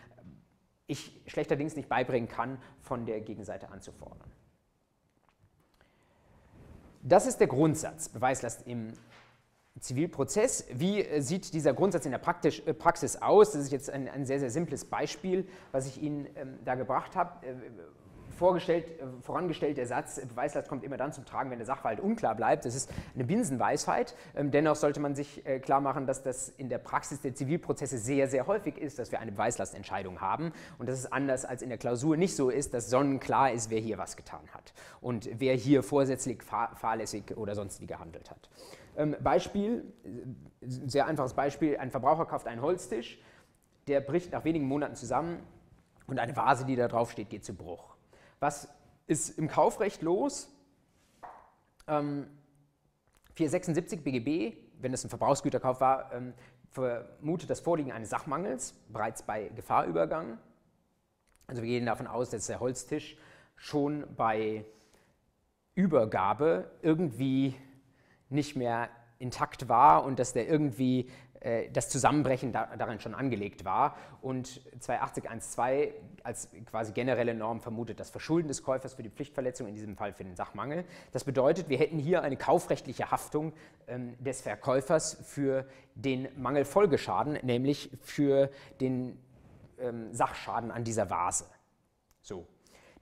ich schlechterdings nicht beibringen kann, von der Gegenseite anzufordern. Das ist der Grundsatz, Beweislast im Zivilprozess. Wie äh, sieht dieser Grundsatz in der Praktisch, äh, Praxis aus? Das ist jetzt ein, ein, sehr, sehr simples Beispiel, was ich Ihnen ähm, da gebracht habe. Äh, äh, vorangestellt der Satz, Beweislast kommt immer dann zum Tragen, wenn der Sachverhalt unklar bleibt. Das ist eine Binsenweisheit. Ähm, dennoch sollte man sich äh, klar machen, dass das in der Praxis der Zivilprozesse sehr, sehr häufig ist, dass wir eine Beweislastentscheidung haben und dass es anders als in der Klausur nicht so ist, dass sonnenklar ist, wer hier was getan hat und wer hier vorsätzlich, fahrlässig oder sonst wie gehandelt hat. Ähm, Beispiel, äh, sehr einfaches Beispiel, ein Verbraucher kauft einen Holztisch, der bricht nach wenigen Monaten zusammen und eine Vase, die da drauf steht, geht zu Bruch. Was ist im Kaufrecht los? Ähm, 476 BGB, wenn es ein Verbrauchsgüterkauf war, ähm, vermutet das Vorliegen eines Sachmangels bereits bei Gefahrübergang. Also wir gehen davon aus, dass der Holztisch schon bei Übergabe irgendwie nicht mehr intakt war und dass der irgendwie das Zusammenbrechen da, darin schon angelegt war. Und 28012 als quasi generelle Norm vermutet das Verschulden des Käufers für die Pflichtverletzung, in diesem Fall für den Sachmangel. Das bedeutet, wir hätten hier eine kaufrechtliche Haftung ähm, des Verkäufers für den Mangelfolgeschaden, nämlich für den ähm, Sachschaden an dieser Vase. So.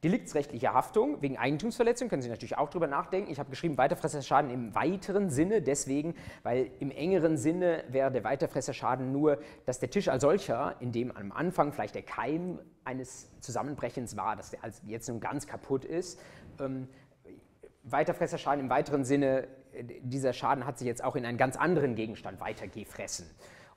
Deliktsrechtliche Haftung wegen Eigentumsverletzung, können Sie natürlich auch drüber nachdenken. Ich habe geschrieben, Weiterfresserschaden im weiteren Sinne, deswegen, weil im engeren Sinne wäre der Weiterfresserschaden nur, dass der Tisch als solcher, in dem am Anfang vielleicht der Keim eines Zusammenbrechens war, dass der jetzt nun ganz kaputt ist. Ähm, Weiterfresserschaden im weiteren Sinne, äh, dieser Schaden hat sich jetzt auch in einen ganz anderen Gegenstand weitergefressen.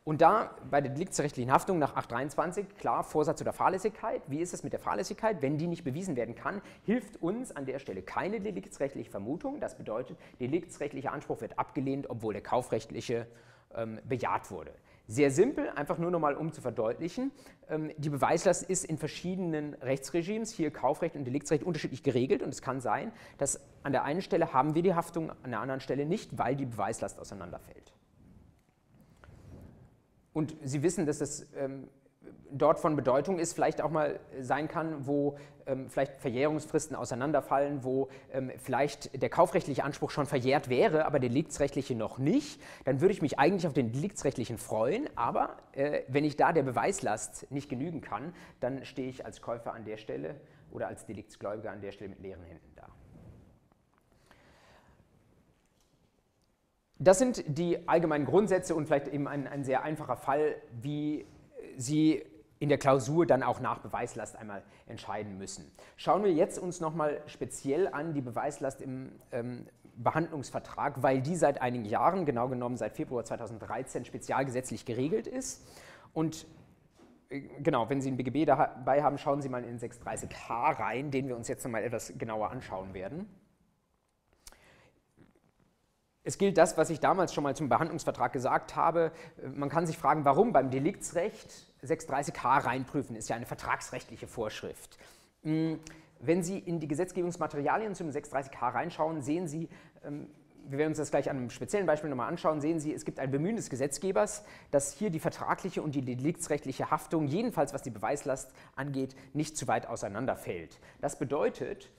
Und da bei der deliktsrechtlichen Haftung nach 823, klar, Vorsatz oder Fahrlässigkeit. Wie ist es mit der Fahrlässigkeit? Wenn die nicht bewiesen werden kann, hilft uns an der Stelle keine deliktsrechtliche Vermutung. Das bedeutet, deliktsrechtlicher Anspruch wird abgelehnt, obwohl der kaufrechtliche ähm, bejaht wurde. Sehr simpel, einfach nur nochmal um zu verdeutlichen. Ähm, die Beweislast ist in verschiedenen Rechtsregimes, hier Kaufrecht und Deliktsrecht, unterschiedlich geregelt und es kann sein, dass an der einen Stelle haben wir die Haftung, an der anderen Stelle nicht, weil die Beweislast auseinanderfällt. Und Sie wissen, dass das ähm, dort von Bedeutung ist, vielleicht auch mal sein kann, wo ähm, vielleicht Verjährungsfristen auseinanderfallen, wo ähm, vielleicht der kaufrechtliche Anspruch schon verjährt wäre, aber der deliktsrechtliche noch nicht, dann würde ich mich eigentlich auf den deliktsrechtlichen freuen, aber äh, wenn ich da der Beweislast nicht genügen kann, dann stehe ich als Käufer an der Stelle oder als Deliktsgläubiger an der Stelle mit leeren Händen da. Das sind die allgemeinen Grundsätze und vielleicht eben ein, ein sehr einfacher Fall, wie Sie in der Klausur dann auch nach Beweislast einmal entscheiden müssen. Schauen wir jetzt uns nochmal speziell an die Beweislast im ähm, Behandlungsvertrag, weil die seit einigen Jahren, genau genommen seit Februar 2013, spezialgesetzlich geregelt ist. Und äh, genau, wenn Sie ein BGB dabei haben, schauen Sie mal in 630h rein, den wir uns jetzt nochmal etwas genauer anschauen werden. Es gilt das, was ich damals schon mal zum Behandlungsvertrag gesagt habe. Man kann sich fragen, warum beim Deliktsrecht 630k reinprüfen, ist ja eine vertragsrechtliche Vorschrift. Mm, wenn Sie in die Gesetzgebungsmaterialien zum 630k reinschauen, sehen Sie, ähm, wir werden uns das gleich an einem speziellen Beispiel nochmal anschauen, sehen Sie, es gibt ein Bemühen des Gesetzgebers, dass hier die vertragliche und die deliktsrechtliche Haftung, jedenfalls was die Beweislast angeht, nicht zu weit auseinanderfällt. Das bedeutet,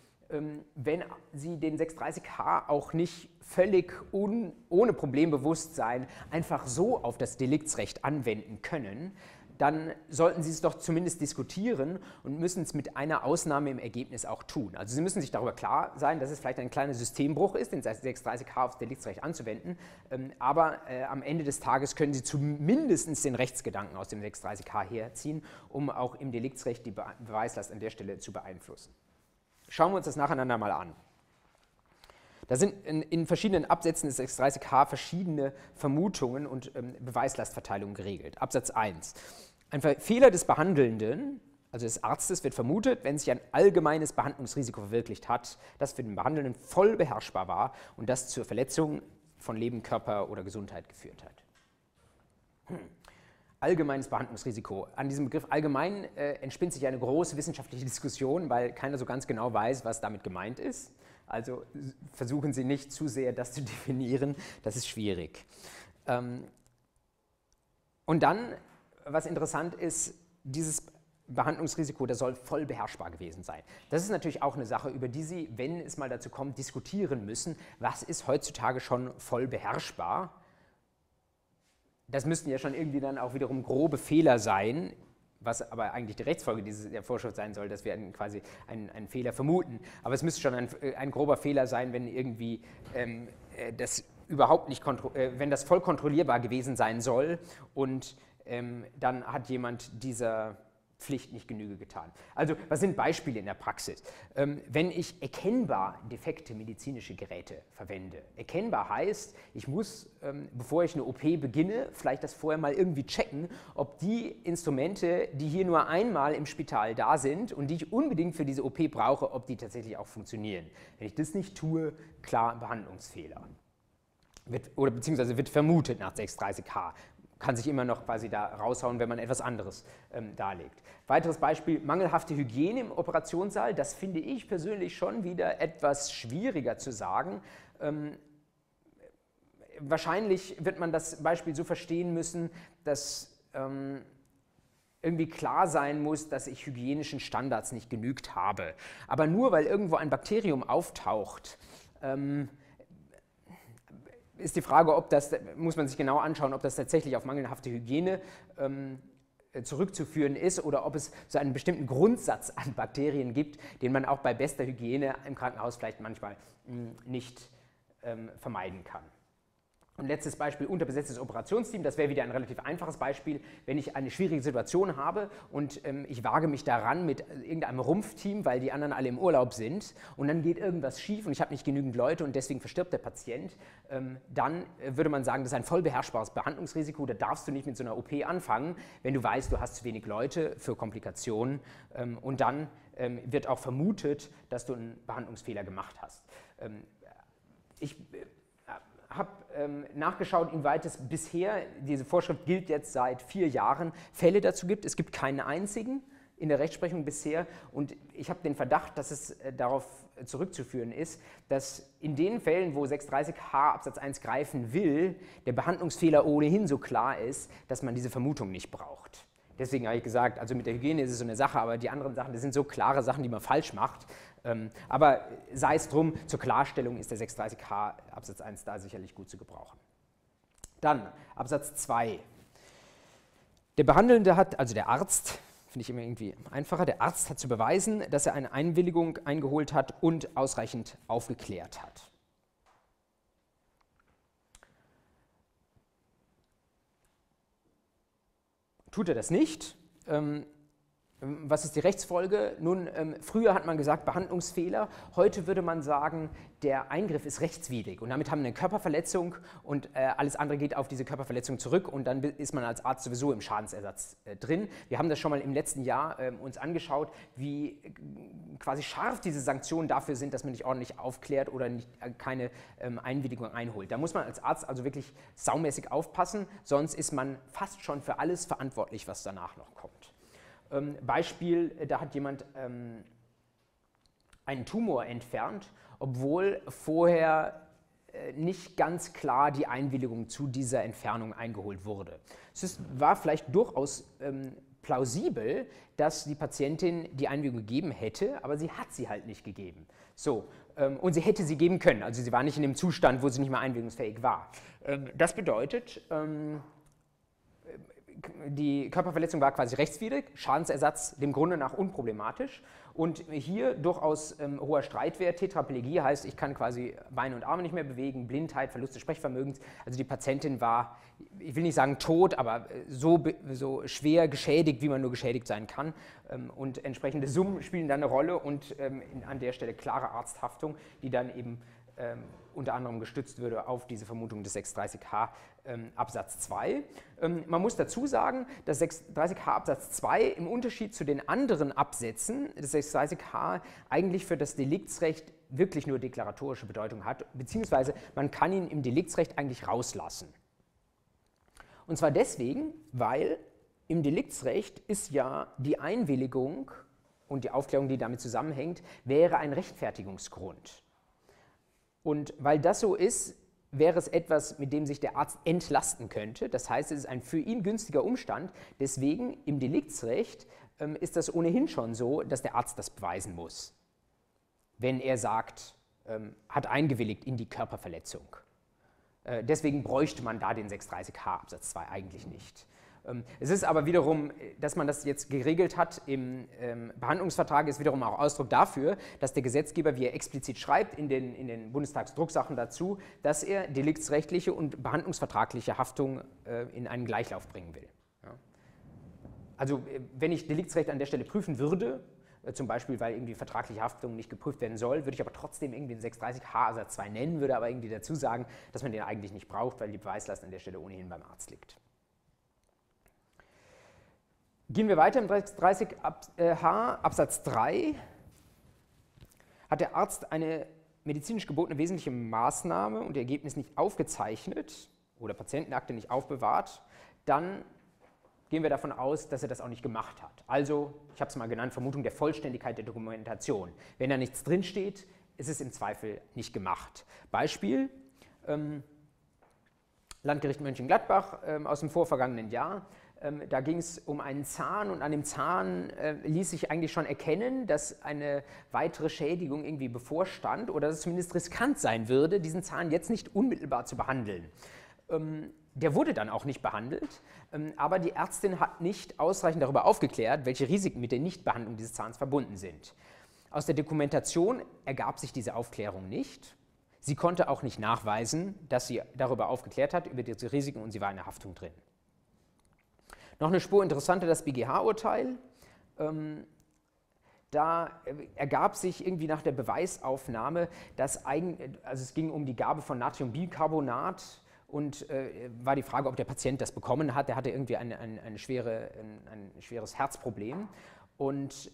wenn Sie den 630h auch nicht völlig un, ohne Problembewusstsein einfach so auf das Deliktsrecht anwenden können, dann sollten Sie es doch zumindest diskutieren und müssen es mit einer Ausnahme im Ergebnis auch tun. Also Sie müssen sich darüber klar sein, dass es vielleicht ein kleiner Systembruch ist, den 630h aufs Deliktsrecht anzuwenden, ähm, aber äh, am Ende des Tages können Sie zumindest den Rechtsgedanken aus dem 630h herziehen, um auch im Deliktsrecht die Beweislast an der Stelle zu beeinflussen. Schauen wir uns das nacheinander mal an. Da sind in, in verschiedenen Absätzen des 630h verschiedene Vermutungen und ähm, Beweislastverteilungen geregelt. Absatz 1. Ein Fehler des Behandelnden, also des Arztes, wird vermutet, wenn sich ein allgemeines Behandlungsrisiko verwirklicht hat, das für den Behandelnden voll beherrschbar war und das zur Verletzung von Leben, Körper oder Gesundheit geführt hat. Hm. Allgemeines Behandlungsrisiko. An diesem Begriff allgemein äh, entspinnt sich eine große wissenschaftliche Diskussion, weil keiner so ganz genau weiß, was damit gemeint ist. Also versuchen Sie nicht zu sehr, das zu definieren, das ist schwierig. Ähm, und dann was interessant ist, dieses Behandlungsrisiko, das soll voll beherrschbar gewesen sein. Das ist natürlich auch eine Sache, über die Sie, wenn es mal dazu kommt, diskutieren müssen. Was ist heutzutage schon voll beherrschbar? Das müssten ja schon irgendwie dann auch wiederum grobe Fehler sein, was aber eigentlich die Rechtsfolge dieser Vorschrift sein soll, dass wir quasi einen, einen, Fehler vermuten. Aber es müsste schon ein, ein grober Fehler sein, wenn irgendwie ähm, äh, das überhaupt nicht, äh, wenn das voll kontrollierbar gewesen sein soll und ähm, dann hat jemand dieser Pflicht nicht Genüge getan. Also was sind Beispiele in der Praxis? Ähm, wenn ich erkennbar defekte medizinische Geräte verwende. Erkennbar heißt, ich muss, ähm, bevor ich eine OP beginne, vielleicht das vorher mal irgendwie checken, ob die Instrumente, die hier nur einmal im Spital da sind und die ich unbedingt für diese OP brauche, ob die tatsächlich auch funktionieren. Wenn ich das nicht tue, klar Behandlungsfehler. Wird, oder beziehungsweise wird vermutet nach 630h kann sich immer noch quasi da raushauen, wenn man etwas anderes ähm, darlegt. Weiteres Beispiel, mangelhafte Hygiene im Operationssaal. Das finde ich persönlich schon wieder etwas schwieriger zu sagen. Ähm, wahrscheinlich wird man das Beispiel so verstehen müssen, dass ähm, irgendwie klar sein muss, dass ich hygienischen Standards nicht genügt habe. Aber nur weil irgendwo ein Bakterium auftaucht, ähm, ist die Frage, ob das, muss man sich genau anschauen, ob das tatsächlich auf mangelhafte Hygiene ähm, zurückzuführen ist oder ob es so einen bestimmten Grundsatz an Bakterien gibt, den man auch bei bester Hygiene im Krankenhaus vielleicht manchmal mh, hm, nicht ähm, vermeiden kann. Und letztes Beispiel, unterbesetztes Operationsteam. Das wäre wieder ein relativ einfaches Beispiel. Wenn ich eine schwierige Situation habe und ähm, ich wage mich daran mit irgendeinem Rumpfteam, weil die anderen alle im Urlaub sind und dann geht irgendwas schief und ich habe nicht genügend Leute und deswegen verstirbt der Patient, ähm, dann äh, würde man sagen, das ist ein voll beherrschbares Behandlungsrisiko. Da darfst du nicht mit so einer OP anfangen, wenn du weißt, du hast zu wenig Leute für Komplikationen. Ähm, und dann ähm, wird auch vermutet, dass du einen Behandlungsfehler gemacht hast. Ähm, ich äh, habe ähm, nachgeschaut, inwieweit es bisher, diese Vorschrift gilt jetzt seit vier Jahren, Fälle dazu gibt. Es gibt keinen einzigen in der Rechtsprechung bisher und ich habe den Verdacht, dass es äh, darauf zurückzuführen ist, dass in den Fällen, wo 630h Absatz 1 greifen will, der Behandlungsfehler ohnehin so klar ist, dass man diese Vermutung nicht braucht. Deswegen habe ich gesagt, also mit der Hygiene ist es so eine Sache, aber die anderen Sachen, das sind so klare Sachen, die man falsch macht, aber sei es drum, zur Klarstellung ist der 630h Absatz 1 da sicherlich gut zu gebrauchen. Dann Absatz 2. Der Behandelnde hat, also der Arzt, finde ich immer irgendwie einfacher, der Arzt hat zu beweisen, dass er eine Einwilligung eingeholt hat und ausreichend aufgeklärt hat. Tut er das nicht, ähm, Ähm, was ist die Rechtsfolge? Nun, ähm, früher hat man gesagt Behandlungsfehler, heute würde man sagen, der Eingriff ist rechtswidrig und damit haben wir eine Körperverletzung und äh, alles andere geht auf diese Körperverletzung zurück und dann ist man als Arzt sowieso im Schadensersatz äh, drin. Wir haben das schon mal im letzten Jahr äh, uns angeschaut, wie äh, quasi scharf diese Sanktionen dafür sind, dass man nicht ordentlich aufklärt oder nicht, keine ähm, Einwilligung einholt. Da muss man als Arzt also wirklich saumäßig aufpassen, sonst ist man fast schon für alles verantwortlich, was danach noch kommt. Ähm, Beispiel, äh, da hat jemand ähm, einen Tumor entfernt, obwohl vorher äh, nicht ganz klar die Einwilligung zu dieser Entfernung eingeholt wurde. Es ist, war vielleicht durchaus ähm, plausibel, dass die Patientin die Einwilligung gegeben hätte, aber sie hat sie halt nicht gegeben. So, ähm, und sie hätte sie geben können, also sie war nicht in dem Zustand, wo sie nicht mehr einwilligungsfähig war. Ähm, das bedeutet, ähm, die Körperverletzung war quasi rechtswidrig, Schadensersatz dem Grunde nach unproblematisch und hier durchaus ähm, hoher Streitwert. Tetraplegie heißt, ich kann quasi Beine und Arme nicht mehr bewegen, Blindheit, Verlust des Sprechvermögens. Also die Patientin war, ich will nicht sagen tot, aber äh, so, so schwer geschädigt, wie man nur geschädigt sein kann. Ähm, und entsprechende Summen spielen dann eine Rolle und ähm, an der Stelle klare Arzthaftung, die dann eben ähm, unter anderem gestützt würde auf diese Vermutung des 630h ähm, Absatz 2. Ähm, man muss dazu sagen, dass 630h Absatz 2 im Unterschied zu den anderen Absätzen des 630h eigentlich für das Deliktsrecht wirklich nur deklaratorische Bedeutung hat, beziehungsweise man kann ihn im Deliktsrecht eigentlich rauslassen. Und zwar deswegen, weil im Deliktsrecht ist ja die Einwilligung und die Aufklärung, die damit zusammenhängt, wäre ein Rechtfertigungsgrund. Und weil das so ist, wäre es etwas, mit dem sich der Arzt entlasten könnte. Das heißt, es ist ein für ihn günstiger Umstand. Deswegen im Deliktsrecht ähm, ist das ohnehin schon so, dass der Arzt das beweisen muss, wenn er sagt, ähm, hat eingewilligt in die Körperverletzung. Äh, deswegen bräuchte man da den 630h Absatz 2 eigentlich nicht. Ähm, es ist aber wiederum, dass man das jetzt geregelt hat im ähm, Behandlungsvertrag, ist wiederum auch Ausdruck dafür, dass der Gesetzgeber, wie er explizit schreibt in den, in den Bundestagsdrucksachen dazu, dass er deliktsrechtliche und behandlungsvertragliche Haftung äh, in einen Gleichlauf bringen will. Also äh, wenn ich Deliktsrecht an der Stelle prüfen würde, äh, zum Beispiel, weil irgendwie vertragliche Haftung nicht geprüft werden soll, würde ich aber trotzdem irgendwie den 630h Ersatz 2 nennen, würde aber irgendwie dazu sagen, dass man den eigentlich nicht braucht, weil die Beweislast an der Stelle ohnehin beim Arzt liegt. Gehen wir weiter im 30h äh, Absatz 3 hat der Arzt eine medizinisch gebotene wesentliche Maßnahme und Ergebnis nicht aufgezeichnet oder Patientenakte nicht aufbewahrt, dann gehen wir davon aus, dass er das auch nicht gemacht hat. Also, ich habe es mal genannt, Vermutung der Vollständigkeit der Dokumentation. Wenn da nichts drinsteht, ist es im Zweifel nicht gemacht. Beispiel, ähm, Landgericht Mönchengladbach ähm, aus dem vorvergangenen Jahr ähm, da ging es um einen Zahn und an dem Zahn äh, ließ sich eigentlich schon erkennen, dass eine weitere Schädigung irgendwie bevorstand oder dass es zumindest riskant sein würde, diesen Zahn jetzt nicht unmittelbar zu behandeln. Ähm, der wurde dann auch nicht behandelt, ähm, aber die Ärztin hat nicht ausreichend darüber aufgeklärt, welche Risiken mit der Nichtbehandlung dieses Zahns verbunden sind. Aus der Dokumentation ergab sich diese Aufklärung nicht. Sie konnte auch nicht nachweisen, dass sie darüber aufgeklärt hat, über diese Risiken und sie war in der Haftung drin. Noch eine Spur interessanter, das BGH-Urteil. Ähm, da ergab sich irgendwie nach der Beweisaufnahme, dass eigen, also es ging um die Gabe von Natriumbicarbonat und äh, war die Frage, ob der Patient das bekommen hat. Der hatte irgendwie eine, eine, eine schwere, ein, ein, schweres Herzproblem und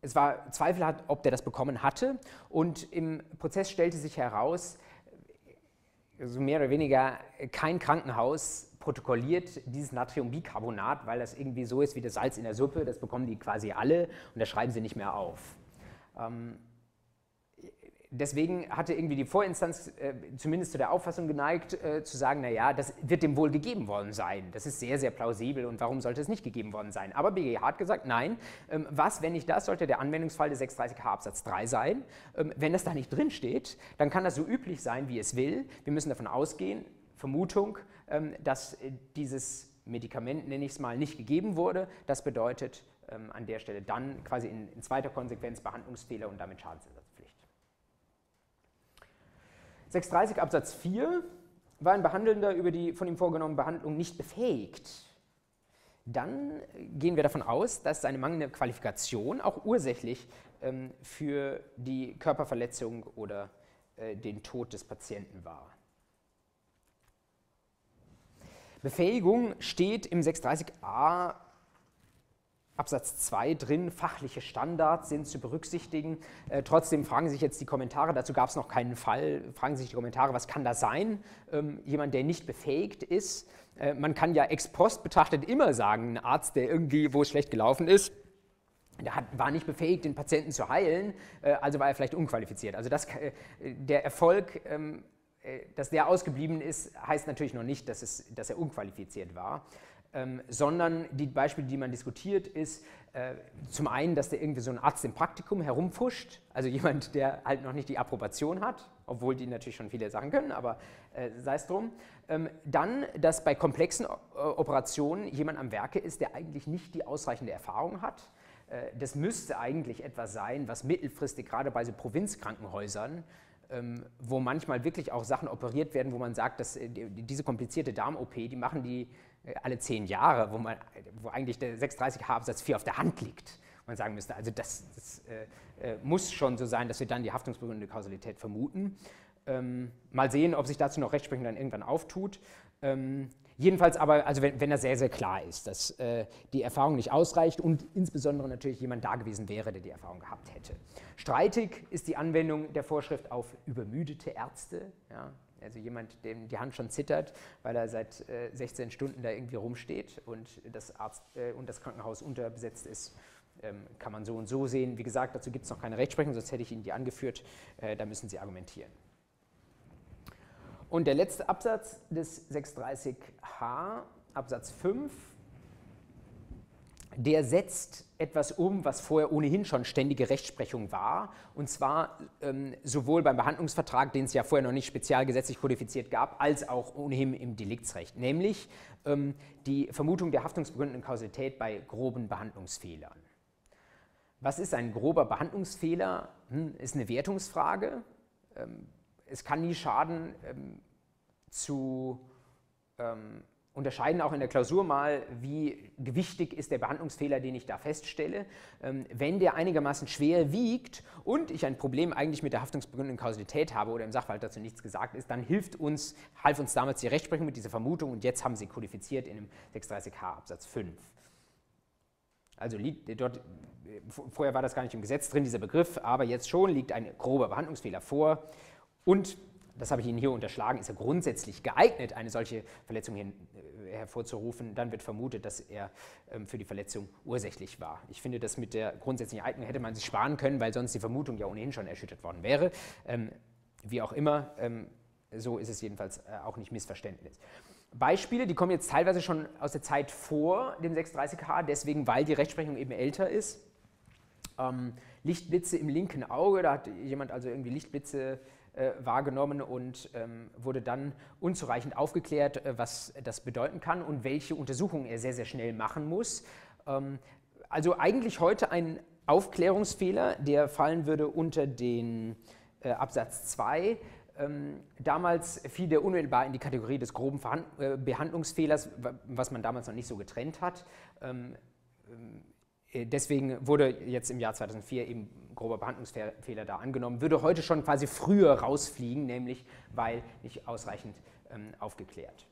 es war zweifelhaft, ob der das bekommen hatte. Und im Prozess stellte sich heraus, so mehr oder weniger kein Krankenhaus protokolliert dieses Natriumbicarbonat, weil das irgendwie so ist wie das Salz in der Suppe, das bekommen die quasi alle und das schreiben sie nicht mehr auf. Ähm, deswegen hatte irgendwie die Vorinstanz äh, zumindest zu der Auffassung geneigt, äh, zu sagen, naja, das wird dem wohl gegeben worden sein. Das ist sehr, sehr plausibel und warum sollte es nicht gegeben worden sein? Aber BGH hat gesagt, nein, ähm, was, wenn nicht das, sollte der Anwendungsfall des 630h Absatz 3 sein. Ähm, wenn das da nicht drin steht, dann kann das so üblich sein, wie es will. Wir müssen davon ausgehen, Vermutung, ähm, dass äh, dieses Medikament, nenne ich es mal, nicht gegeben wurde. Das bedeutet ähm, an der Stelle dann quasi in, in zweiter Konsequenz Behandlungsfehler und damit Schadensersatzpflicht. 630 Absatz 4 war ein Behandelnder über die von ihm vorgenommene Behandlung nicht befähigt. dann gehen wir davon aus, dass seine mangelnde Qualifikation auch ursächlich ähm, für die Körperverletzung oder äh, den Tod des Patienten war. Befähigung steht im 630a Absatz 2 drin, fachliche Standards sind zu berücksichtigen. Äh, trotzdem fragen sich jetzt die Kommentare, dazu gab es noch keinen Fall, fragen sich die Kommentare, was kann das sein? Ähm, jemand, der nicht befähigt ist. Äh, man kann ja ex post betrachtet immer sagen, ein Arzt, der irgendwie, wo es schlecht gelaufen ist, der hat, war nicht befähigt, den Patienten zu heilen, äh, also war er vielleicht unqualifiziert. Also das, äh, der Erfolg, ähm, äh, dass der ausgeblieben ist, heißt natürlich noch nicht, dass, es, dass er unqualifiziert war ähm, sondern die Beispiele, die man diskutiert, ist äh, zum einen, dass der irgendwie so ein Arzt im Praktikum herumfuscht, also jemand, der halt noch nicht die Approbation hat, obwohl die natürlich schon viele Sachen können, aber äh, sei es drum. Ähm, dann, dass bei komplexen äh, Operationen jemand am Werke ist, der eigentlich nicht die ausreichende Erfahrung hat. Äh, das müsste eigentlich etwas sein, was mittelfristig gerade bei so Provinzkrankenhäusern ähm, wo manchmal wirklich auch Sachen operiert werden, wo man sagt, dass äh, diese komplizierte Darm-OP, die machen die alle zehn Jahre, wo, man, wo eigentlich der 630H Absatz 4 auf der Hand liegt. Man sagen müsste, also das, das äh, äh, muss schon so sein, dass wir dann die haftungsbegründende Kausalität vermuten. Ähm, mal sehen, ob sich dazu noch Rechtsprechung dann irgendwann auftut. Ähm, jedenfalls aber, also wenn, wenn das sehr, sehr klar ist, dass äh, die Erfahrung nicht ausreicht und insbesondere natürlich jemand da gewesen wäre, der die Erfahrung gehabt hätte. Streitig ist die Anwendung der Vorschrift auf übermüdete Ärzte. Ja, also jemand, dem die Hand schon zittert, weil er seit äh, 16 Stunden da irgendwie rumsteht und das, Arzt, äh, und das Krankenhaus unterbesetzt ist, ähm, kann man so und so sehen. Wie gesagt, dazu gibt es noch keine Rechtsprechung, sonst hätte ich Ihnen die angeführt. Äh, da müssen Sie argumentieren. Und der letzte Absatz des 630h, Absatz 5, der setzt etwas um, was vorher ohnehin schon ständige Rechtsprechung war, und zwar ähm, sowohl beim Behandlungsvertrag, den es ja vorher noch nicht spezialgesetzlich kodifiziert gab, als auch ohnehin im Deliktsrecht, nämlich ähm, die Vermutung der haftungsbegründenden Kausalität bei groben Behandlungsfehlern. Was ist ein grober Behandlungsfehler? Hm, ist eine Wertungsfrage. Ähm, es kann nie schaden, ähm, zu ähm, unterscheiden auch in der Klausur mal, wie gewichtig ist der Behandlungsfehler, den ich da feststelle. Ähm, wenn der einigermaßen schwer wiegt und ich ein Problem eigentlich mit der haftungsbegründenden Kausalität habe oder im Sachverhalt dazu nichts gesagt ist, dann hilft uns, half uns damals die Rechtsprechung mit dieser Vermutung und jetzt haben sie kodifiziert in dem 630h Absatz 5. Also liegt dort, vorher war das gar nicht im Gesetz drin, dieser Begriff, aber jetzt schon liegt ein grober Behandlungsfehler vor und das habe ich Ihnen hier unterschlagen, ist er grundsätzlich geeignet, eine solche Verletzung äh, hervorzurufen, dann wird vermutet, dass er ähm, für die Verletzung ursächlich war. Ich finde, das mit der grundsätzlichen Eignung hätte man sich sparen können, weil sonst die Vermutung ja ohnehin schon erschüttert worden wäre. Ähm, wie auch immer, ähm, so ist es jedenfalls äh, auch nicht Missverständnis. Beispiele, die kommen jetzt teilweise schon aus der Zeit vor dem 630h, deswegen, weil die Rechtsprechung eben älter ist. Ähm, Lichtblitze im linken Auge, da hat jemand also irgendwie Lichtblitze wahrgenommen und ähm, wurde dann unzureichend aufgeklärt, äh, was das bedeuten kann und welche Untersuchungen er sehr, sehr schnell machen muss. Ähm, also eigentlich heute ein Aufklärungsfehler, der fallen würde unter den äh, Absatz 2. Ähm, damals fiel der unmittelbar in die Kategorie des groben äh, Behandlungsfehlers, was man damals noch nicht so getrennt hat. Äh, deswegen wurde jetzt im Jahr 2004 eben grober Behandlungsfehler da angenommen, würde heute schon quasi früher rausfliegen, nämlich weil nicht ausreichend ähm, aufgeklärt.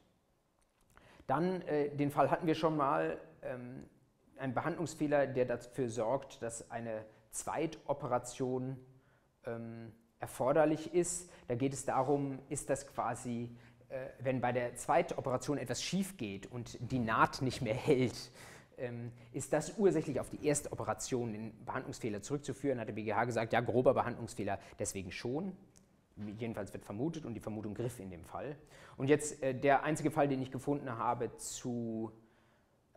Dann, äh, den Fall hatten wir schon mal, ähm, ein Behandlungsfehler, der dafür sorgt, dass eine Zweitoperation ähm, erforderlich ist. Da geht es darum, ist das quasi, äh, wenn bei der Zweitoperation etwas schief geht und die Naht nicht mehr hält, ist das ursächlich auf die erste Operation, den Behandlungsfehler zurückzuführen, hat der BGH gesagt, ja, grober Behandlungsfehler deswegen schon. Jedenfalls wird vermutet und die Vermutung griff in dem Fall. Und jetzt äh, der einzige Fall, den ich gefunden habe zu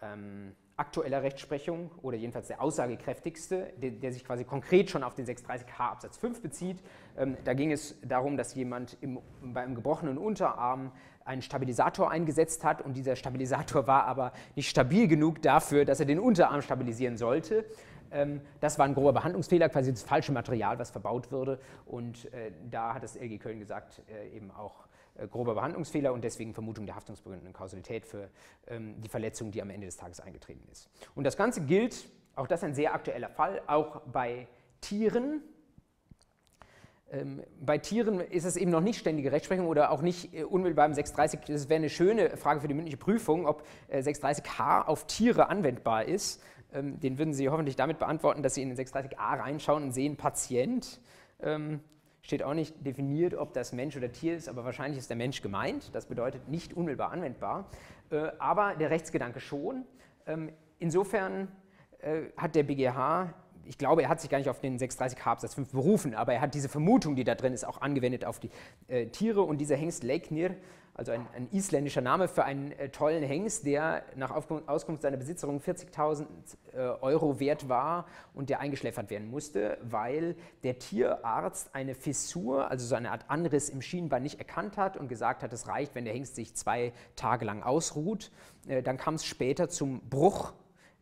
ähm, aktueller Rechtsprechung oder jedenfalls der aussagekräftigste, der, der, sich quasi konkret schon auf den 630h Absatz 5 bezieht. Ähm, da ging es darum, dass jemand im, bei einem gebrochenen Unterarm einen Stabilisator eingesetzt hat und dieser Stabilisator war aber nicht stabil genug dafür, dass er den Unterarm stabilisieren sollte. Ähm, das war ein grober Behandlungsfehler, quasi das falsche Material, was verbaut wurde und äh, da hat das LG Köln gesagt, äh, eben auch grober Behandlungsfehler und deswegen Vermutung der haftungsbegründenden Kausalität für ähm, die Verletzung, die am Ende des Tages eingetreten ist. Und das Ganze gilt, auch das ist ein sehr aktueller Fall, auch bei Tieren, ähm, bei Tieren ist es eben noch nicht ständige Rechtsprechung oder auch nicht äh, unmittelbar im 630. Das wäre eine schöne Frage für die mündliche Prüfung, ob äh, 630h auf Tiere anwendbar ist. Ähm, den würden Sie hoffentlich damit beantworten, dass Sie in den 630a reinschauen und sehen Patient. Steht auch nicht definiert, ob das Mensch oder Tier ist, aber wahrscheinlich ist der Mensch gemeint. Das bedeutet nicht unmittelbar anwendbar, äh, aber der Rechtsgedanke schon. Ähm, insofern äh, hat der BGH ich glaube, er hat sich gar nicht auf den 630 H Absatz 5 berufen, aber er hat diese Vermutung, die da drin ist, auch angewendet auf die äh, Tiere. Und dieser Hengst Leiknir, also ein, ein, isländischer Name für einen äh, tollen Hengst, der nach Auskunft seiner Besitzerin 40.000 äh, Euro wert war und der eingeschläfert werden musste, weil der Tierarzt eine Fissur, also so eine Art Anriss im Schienbein nicht erkannt hat und gesagt hat, es reicht, wenn der Hengst sich zwei Tage lang ausruht. Äh, dann kam es später zum Bruch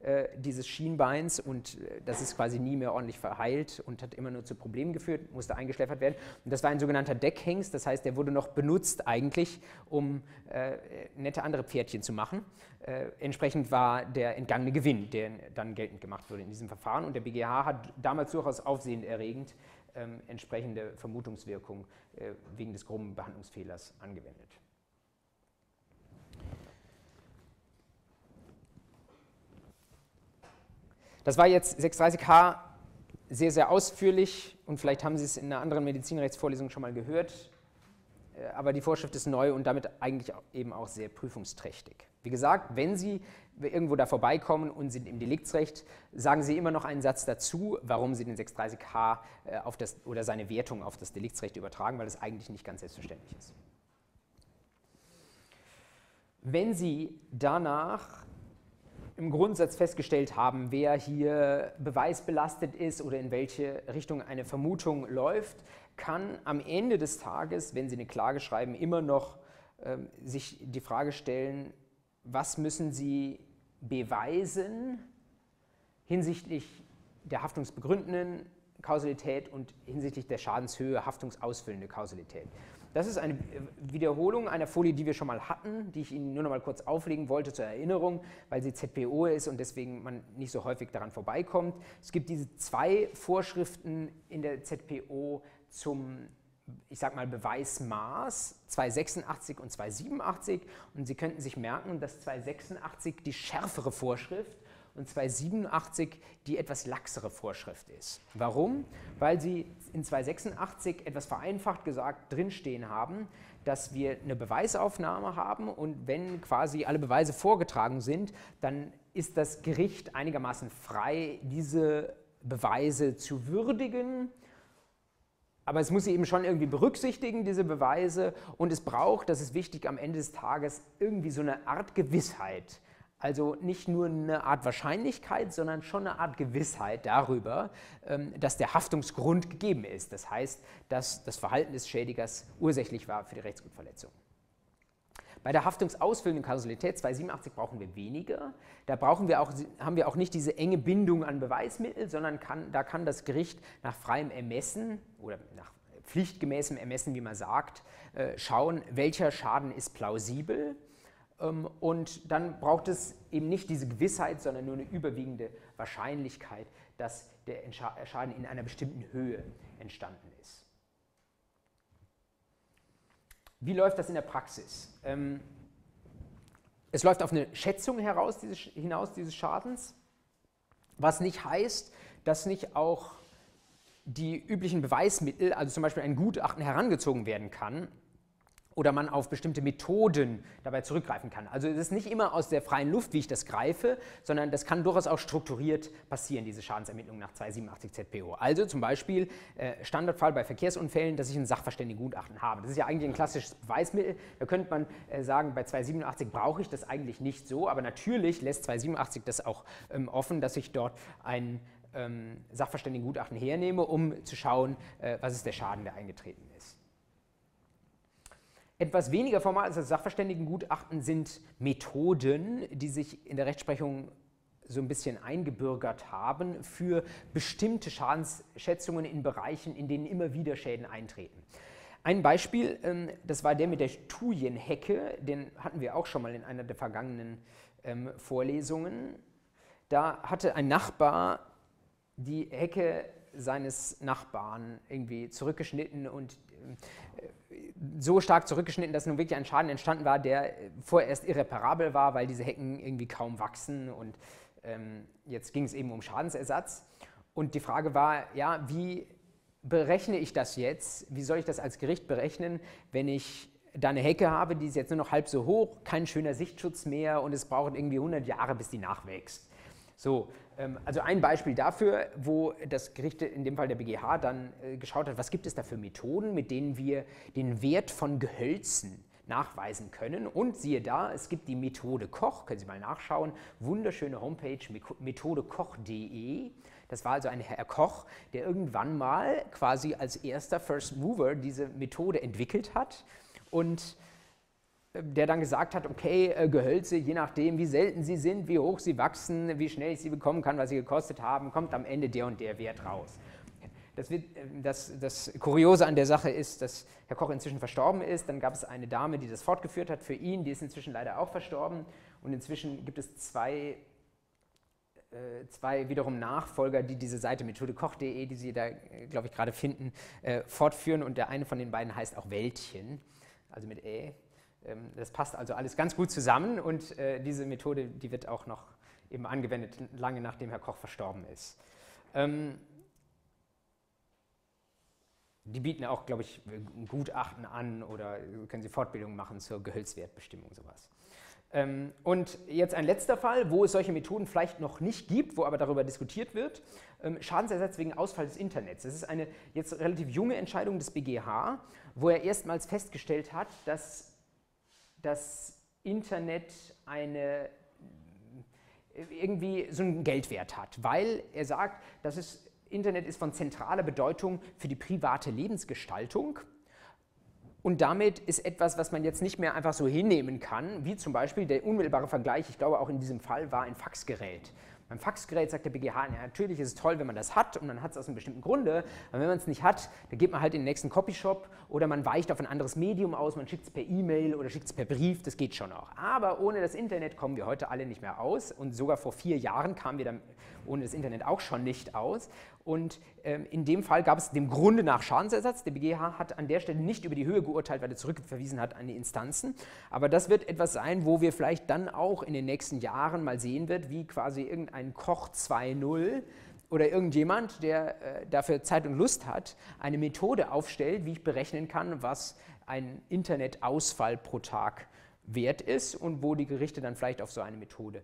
äh, dieses Schienbeins und äh, das ist quasi nie mehr ordentlich verheilt und hat immer nur zu Problemen geführt, musste eingeschläfert werden. Und das war ein sogenannter Deckhengst, das heißt, der wurde noch benutzt eigentlich, um äh, nette andere Pferdchen zu machen. Äh, entsprechend war der entgangene Gewinn, der dann geltend gemacht wurde in diesem Verfahren. Und der BGH hat damals durchaus aufsehenerregend ähm, entsprechende Vermutungswirkung äh, wegen des groben Behandlungsfehlers angewendet. Das war jetzt 630h sehr, sehr ausführlich und vielleicht haben Sie es in einer anderen Medizinrechtsvorlesung schon mal gehört, äh, aber die Vorschrift ist neu und damit eigentlich eben auch sehr prüfungsträchtig. Wie gesagt, wenn Sie irgendwo da vorbeikommen und sind im Deliktsrecht, sagen Sie immer noch einen Satz dazu, warum Sie den 630h äh, auf das, oder seine Wertung auf das Deliktsrecht übertragen, weil das eigentlich nicht ganz selbstverständlich ist. Wenn Sie danach im Grundsatz festgestellt haben, wer hier beweisbelastet ist oder in welche Richtung eine Vermutung läuft, kann am Ende des Tages, wenn Sie eine Klage schreiben, immer noch äh, sich die Frage stellen, was müssen Sie beweisen hinsichtlich der haftungsbegründenden Kausalität und hinsichtlich der Schadenshöhe haftungsausfüllende Kausalität. Das ist eine Wiederholung einer Folie, die wir schon mal hatten, die ich Ihnen nur noch mal kurz auflegen wollte zur Erinnerung, weil sie ZPO ist und deswegen man nicht so häufig daran vorbeikommt. Es gibt diese zwei Vorschriften in der ZPO zum ich sage mal Beweismaß 286 und 287 und Sie könnten sich merken, dass 286 die schärfere Vorschrift und 287 die etwas laxere Vorschrift ist. Warum? Weil sie in 286 etwas vereinfacht gesagt drinstehen haben, dass wir eine Beweisaufnahme haben und wenn quasi alle Beweise vorgetragen sind, dann ist das Gericht einigermaßen frei, diese Beweise zu würdigen. Aber es muss sie eben schon irgendwie berücksichtigen, diese Beweise. Und es braucht, das ist wichtig am Ende des Tages, irgendwie so eine Art Gewissheit also nicht nur eine Art Wahrscheinlichkeit, sondern schon eine Art Gewissheit darüber, ähm, dass der Haftungsgrund gegeben ist. Das heißt, dass das Verhalten des Schädigers ursächlich war für die Rechtsgutverletzung. Bei der haftungsausfüllenden Kausalität 287 brauchen wir weniger. Da brauchen wir auch, haben wir auch nicht diese enge Bindung an Beweismittel, sondern kann, da kann das Gericht nach freiem Ermessen oder nach pflichtgemäßem Ermessen, wie man sagt, äh, schauen, welcher Schaden ist plausibel und dann braucht es eben nicht diese Gewissheit, sondern nur eine überwiegende Wahrscheinlichkeit, dass der Schaden in einer bestimmten Höhe entstanden ist. Wie läuft das in der Praxis? Ähm, es läuft auf eine Schätzung heraus, hinaus dieses Schadens, was nicht heißt, dass nicht auch die üblichen Beweismittel, also zum Beispiel ein Gutachten, herangezogen werden kann, oder man auf bestimmte Methoden dabei zurückgreifen kann. Also es ist nicht immer aus der freien Luft, wie ich das greife, sondern das kann durchaus auch strukturiert passieren, diese Schadensermittlung nach 287 ZPO. Also zum Beispiel äh, Standardfall bei Verkehrsunfällen, dass ich ein Sachverständigengutachten habe. Das ist ja eigentlich ein klassisches Beweismittel. Da könnte man äh, sagen, bei 287 brauche ich das eigentlich nicht so, aber natürlich lässt 287 das auch ähm, offen, dass ich dort ein ähm, Sachverständigengutachten hernehme, um zu schauen, äh, was ist der Schaden, der eingetreten ist. Etwas weniger formal als das Sachverständigengutachten sind Methoden, die sich in der Rechtsprechung so ein bisschen eingebürgert haben für bestimmte Schadensschätzungen in Bereichen, in denen immer wieder Schäden eintreten. Ein Beispiel, ähm, das war der mit der Thujenhecke, den hatten wir auch schon mal in einer der vergangenen ähm, Vorlesungen. Da hatte ein Nachbar die Hecke seines Nachbarn irgendwie zurückgeschnitten und äh, so stark zurückgeschnitten, dass nun wirklich ein Schaden entstanden war, der vorerst irreparabel war, weil diese Hecken irgendwie kaum wachsen und ähm, jetzt ging es eben um Schadensersatz. Und die Frage war, ja, wie berechne ich das jetzt? Wie soll ich das als Gericht berechnen, wenn ich da eine Hecke habe, die ist jetzt nur noch halb so hoch, kein schöner Sichtschutz mehr und es braucht irgendwie 100 Jahre, bis die nachwächst. So, ähm, also ein Beispiel dafür, wo das Gericht, in dem Fall der BGH, dann äh, geschaut hat, was gibt es da für Methoden, mit denen wir den Wert von Gehölzen nachweisen können. Und siehe da, es gibt die Methode Koch, können Sie mal nachschauen, wunderschöne Homepage methodekoch.de. Das war also ein Herr Koch, der irgendwann mal quasi als erster First Mover diese Methode entwickelt hat und der dann gesagt hat, okay, äh, Gehölze, je nachdem, wie selten sie sind, wie hoch sie wachsen, wie schnell ich sie bekommen kann, was sie gekostet haben, kommt am Ende der und der Wert raus. Das, wird, äh, das, das, Kuriose an der Sache ist, dass Herr Koch inzwischen verstorben ist. Dann gab es eine Dame, die das fortgeführt hat für ihn, die ist inzwischen leider auch verstorben. Und inzwischen gibt es zwei, äh, zwei wiederum Nachfolger, die diese Seite methodekoch.de, die Sie da, glaube ich, gerade finden, fortführen. Und der eine von den beiden heißt auch Wäldchen, also mit Ä. Ähm, das passt also alles ganz gut zusammen und äh, diese Methode, die wird auch noch eben angewendet, lange nachdem Herr Koch verstorben ist. Ähm, die bieten auch, glaube ich, Gutachten an oder können Sie Fortbildungen machen zur Gehölzwertbestimmung, sowas. Ähm, und jetzt ein letzter Fall, wo es solche Methoden vielleicht noch nicht gibt, wo aber darüber diskutiert wird. Schadensersatz wegen Ausfall des Internets. Das ist eine jetzt relativ junge Entscheidung des BGH, wo er erstmals festgestellt hat, dass das Internet eine irgendwie so einen Geldwert hat, weil er sagt, das Internet ist von zentraler Bedeutung für die private Lebensgestaltung und damit ist etwas, was man jetzt nicht mehr einfach so hinnehmen kann, wie zum Beispiel der unmittelbare Vergleich, ich glaube auch in diesem Fall war ein Faxgerät. Beim Faxgerät sagt der BGH, ja, natürlich ist es toll, wenn man das hat und man hat es aus einem bestimmten Grunde, aber wenn man es nicht hat, dann geht man halt in den nächsten Copyshop oder man weicht auf ein anderes Medium aus, man schickt es per E-Mail oder schickt es per Brief, das geht schon auch. Aber ohne das Internet kommen wir heute alle nicht mehr aus und sogar vor vier Jahren kamen wir dann ohne das Internet auch schon nicht aus. Und ähm, in dem Fall gab es dem Grunde nach Schadensersatz. Der BGH hat an der Stelle nicht über die Höhe geurteilt, weil er zurückverwiesen hat an die Instanzen. Aber das wird etwas sein, wo wir vielleicht dann auch in den nächsten Jahren mal sehen wird, wie quasi irgendein Koch 2.0 oder irgendjemand, der äh, dafür Zeit und Lust hat, eine Methode aufstellt, wie ich berechnen kann, was ein Internetausfall pro Tag wert ist und wo die Gerichte dann vielleicht auf so eine Methode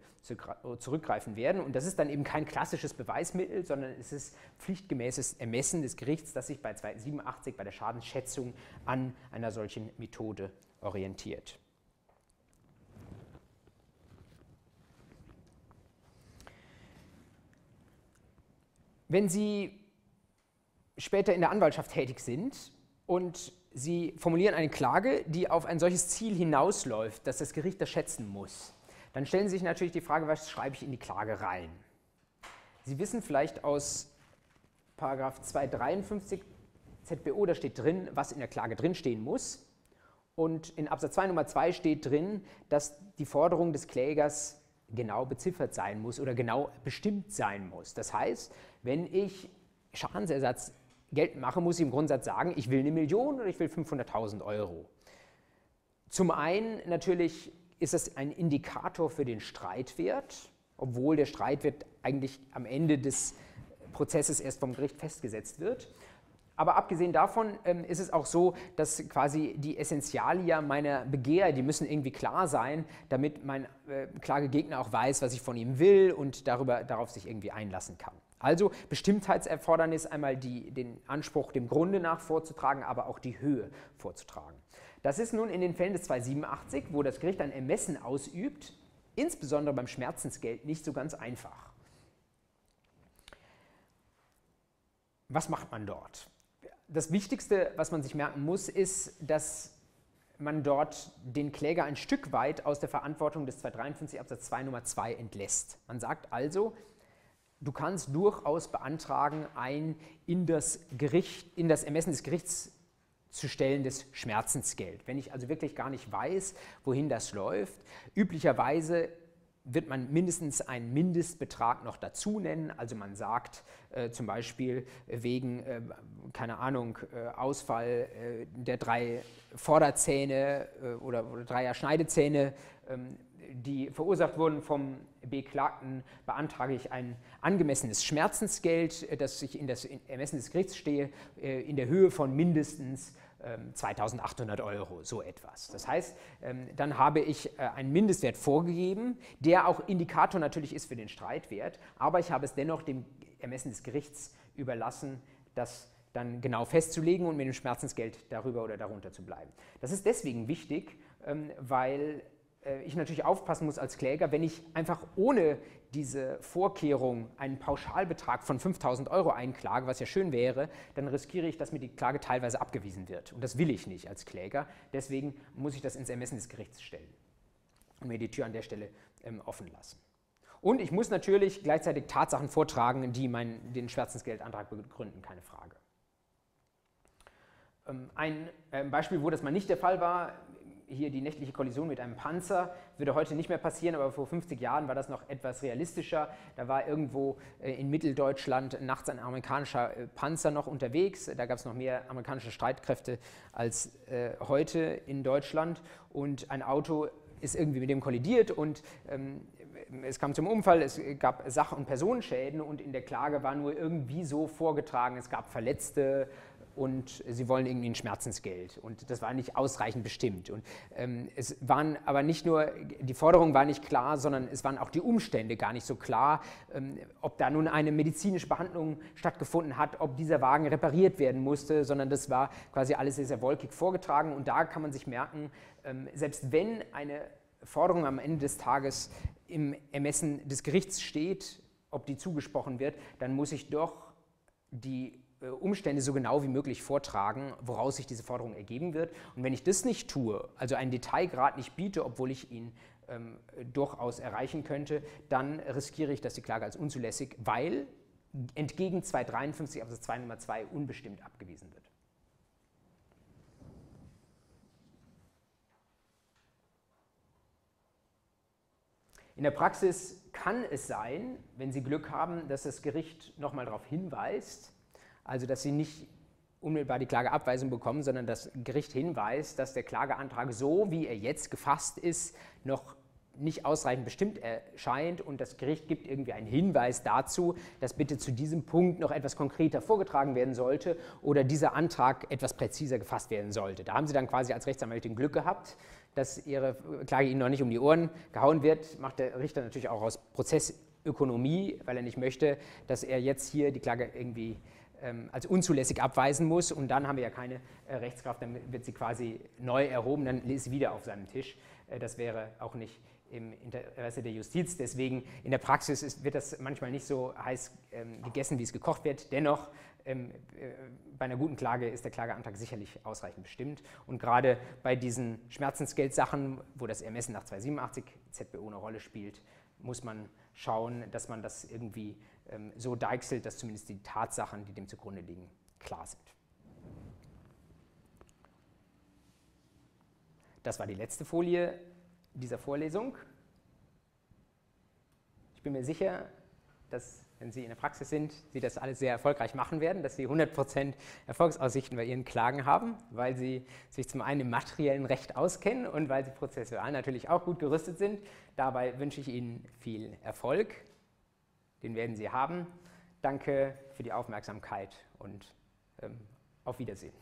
zurückgreifen werden. Und das ist dann eben kein klassisches Beweismittel, sondern es ist pflichtgemäßes Ermessen des Gerichts, das sich bei 287 bei der Schadensschätzung an einer solchen Methode orientiert. Wenn Sie später in der Anwaltschaft tätig sind und Sie formulieren eine Klage, die auf ein solches Ziel hinausläuft, dass das Gericht das schätzen muss. Dann stellen Sie sich natürlich die Frage, was schreibe ich in die Klage rein? Sie wissen vielleicht aus 253 ZBO, da steht drin, was in der Klage drinstehen muss. Und in Absatz 2 Nummer 2 steht drin, dass die Forderung des Klägers genau beziffert sein muss oder genau bestimmt sein muss. Das heißt, wenn ich Schadensersatz Geld mache, muss ich im Grundsatz sagen, ich will eine Million oder ich will 500.000 Euro. Zum einen natürlich ist es ein Indikator für den Streitwert, obwohl der Streitwert eigentlich am Ende des Prozesses erst vom Gericht festgesetzt wird. Aber abgesehen davon ähm, ist es auch so, dass quasi die Essentialia meiner Begehr, die müssen irgendwie klar sein, damit mein äh, Klagegegner auch weiß, was ich von ihm will und darüber, darauf sich irgendwie einlassen kann. Also Bestimmtheitserfordernis einmal die, den Anspruch dem Grunde nach vorzutragen, aber auch die Höhe vorzutragen. Das ist nun in den Fällen des 287, wo das Gericht ein Ermessen ausübt, insbesondere beim Schmerzensgeld nicht so ganz einfach. Was macht man dort? Das Wichtigste, was man sich merken muss, ist, dass man dort den Kläger ein Stück weit aus der Verantwortung des 253 Absatz 2 Nummer 2 entlässt. Man sagt also, du kannst durchaus beantragen, ein in das, Gericht, in das Ermessen des Gerichts zu stellendes Schmerzensgeld. Wenn ich also wirklich gar nicht weiß, wohin das läuft, üblicherweise wird man mindestens einen Mindestbetrag noch dazu nennen. Also man sagt äh, zum Beispiel wegen, äh, keine Ahnung, äh, Ausfall äh, der drei Vorderzähne äh, oder, oder dreier Schneidezähne, ähm, die verursacht wurden vom Beklagten, beantrage ich ein angemessenes Schmerzensgeld, äh, das ich in das Ermessen des Gerichts stehe, in der Höhe von mindestens 2800 ähm, Euro, so etwas. Das heißt, ähm, dann habe ich äh, einen Mindestwert vorgegeben, der auch Indikator natürlich ist für den Streitwert, aber ich habe es dennoch dem Ermessen des Gerichts überlassen, das dann genau festzulegen und mit dem Schmerzensgeld darüber oder darunter zu bleiben. Das ist deswegen wichtig, ähm, weil äh, ich natürlich aufpassen muss als Kläger, wenn ich einfach ohne diese Vorkehrung einen Pauschalbetrag von 5000 Euro einklage, was ja schön wäre, dann riskiere ich, dass mir die Klage teilweise abgewiesen wird. Und das will ich nicht als Kläger. Deswegen muss ich das ins Ermessen des Gerichts stellen und mir die Tür an der Stelle ähm, offen lassen. Und ich muss natürlich gleichzeitig Tatsachen vortragen, die mein, den Schmerzensgeldantrag begründen, keine Frage. Ähm, ein ähm, Beispiel, wo das mal nicht der Fall war, hier die nächtliche Kollision mit einem Panzer würde heute nicht mehr passieren, aber vor 50 Jahren war das noch etwas realistischer. Da war irgendwo äh, in Mitteldeutschland nachts ein amerikanischer äh, Panzer noch unterwegs. Da gab es noch mehr amerikanische Streitkräfte als äh, heute in Deutschland. Und ein Auto ist irgendwie mit dem kollidiert und ähm, es kam zum Unfall, es gab Sach- und Personenschäden und in der Klage war nur irgendwie so vorgetragen, es gab Verletzte und sie wollen irgendwie ein Schmerzensgeld. Und das war nicht ausreichend bestimmt. Und ähm, es waren aber nicht nur, die Forderung war nicht klar, sondern es waren auch die Umstände gar nicht so klar, ähm, ob da nun eine medizinische Behandlung stattgefunden hat, ob dieser Wagen repariert werden musste, sondern das war quasi alles sehr, sehr wolkig vorgetragen. Und da kann man sich merken, ähm, selbst wenn eine Forderung am Ende des Tages im Ermessen des Gerichts steht, ob die zugesprochen wird, dann muss ich doch die Umstände so genau wie möglich vortragen, woraus sich diese Forderung ergeben wird. Und wenn ich das nicht tue, also einen Detailgrad nicht biete, obwohl ich ihn ähm, durchaus erreichen könnte, dann riskiere ich, dass die Klage als unzulässig, weil entgegen 253 Absatz 2 Nummer 2 unbestimmt abgewiesen wird. In der Praxis kann es sein, wenn Sie Glück haben, dass das Gericht nochmal darauf hinweist, also dass sie nicht unmittelbar die Klageabweisung bekommen, sondern das Gericht hinweist, dass der Klageantrag so, wie er jetzt gefasst ist, noch nicht ausreichend bestimmt erscheint und das Gericht gibt irgendwie einen Hinweis dazu, dass bitte zu diesem Punkt noch etwas konkreter vorgetragen werden sollte oder dieser Antrag etwas präziser gefasst werden sollte. Da haben Sie dann quasi als Rechtsanwältin Glück gehabt, dass Ihre Klage Ihnen noch nicht um die Ohren gehauen wird, macht der Richter natürlich auch aus Prozessökonomie, weil er nicht möchte, dass er jetzt hier die Klage irgendwie als unzulässig abweisen muss und dann haben wir ja keine äh, Rechtskraft, dann wird sie quasi neu erhoben, dann ist sie wieder auf seinem Tisch. Äh, das wäre auch nicht im Interesse der Justiz. Deswegen in der Praxis ist, wird das manchmal nicht so heiß ähm, gegessen, wie es gekocht wird. Dennoch, ähm, äh, bei einer guten Klage ist der Klageantrag sicherlich ausreichend bestimmt. Und gerade bei diesen Schmerzensgeldsachen, wo das Ermessen nach 287 ZBO eine Rolle spielt, muss man schauen, dass man das irgendwie ähm, so deichselt, dass zumindest die Tatsachen, die dem zugrunde liegen, klar sind. Das war die letzte Folie dieser Vorlesung. Ich bin mir sicher, dass, wenn Sie in der Praxis sind, Sie das alles sehr erfolgreich machen werden, dass Sie 100% Erfolgsaussichten bei Ihren Klagen haben, weil Sie sich zum einen im materiellen Recht auskennen und weil Sie prozessual natürlich auch gut gerüstet sind. Dabei wünsche ich Ihnen viel Erfolg den werden Sie haben. Danke für die Aufmerksamkeit und ähm, auf Wiedersehen.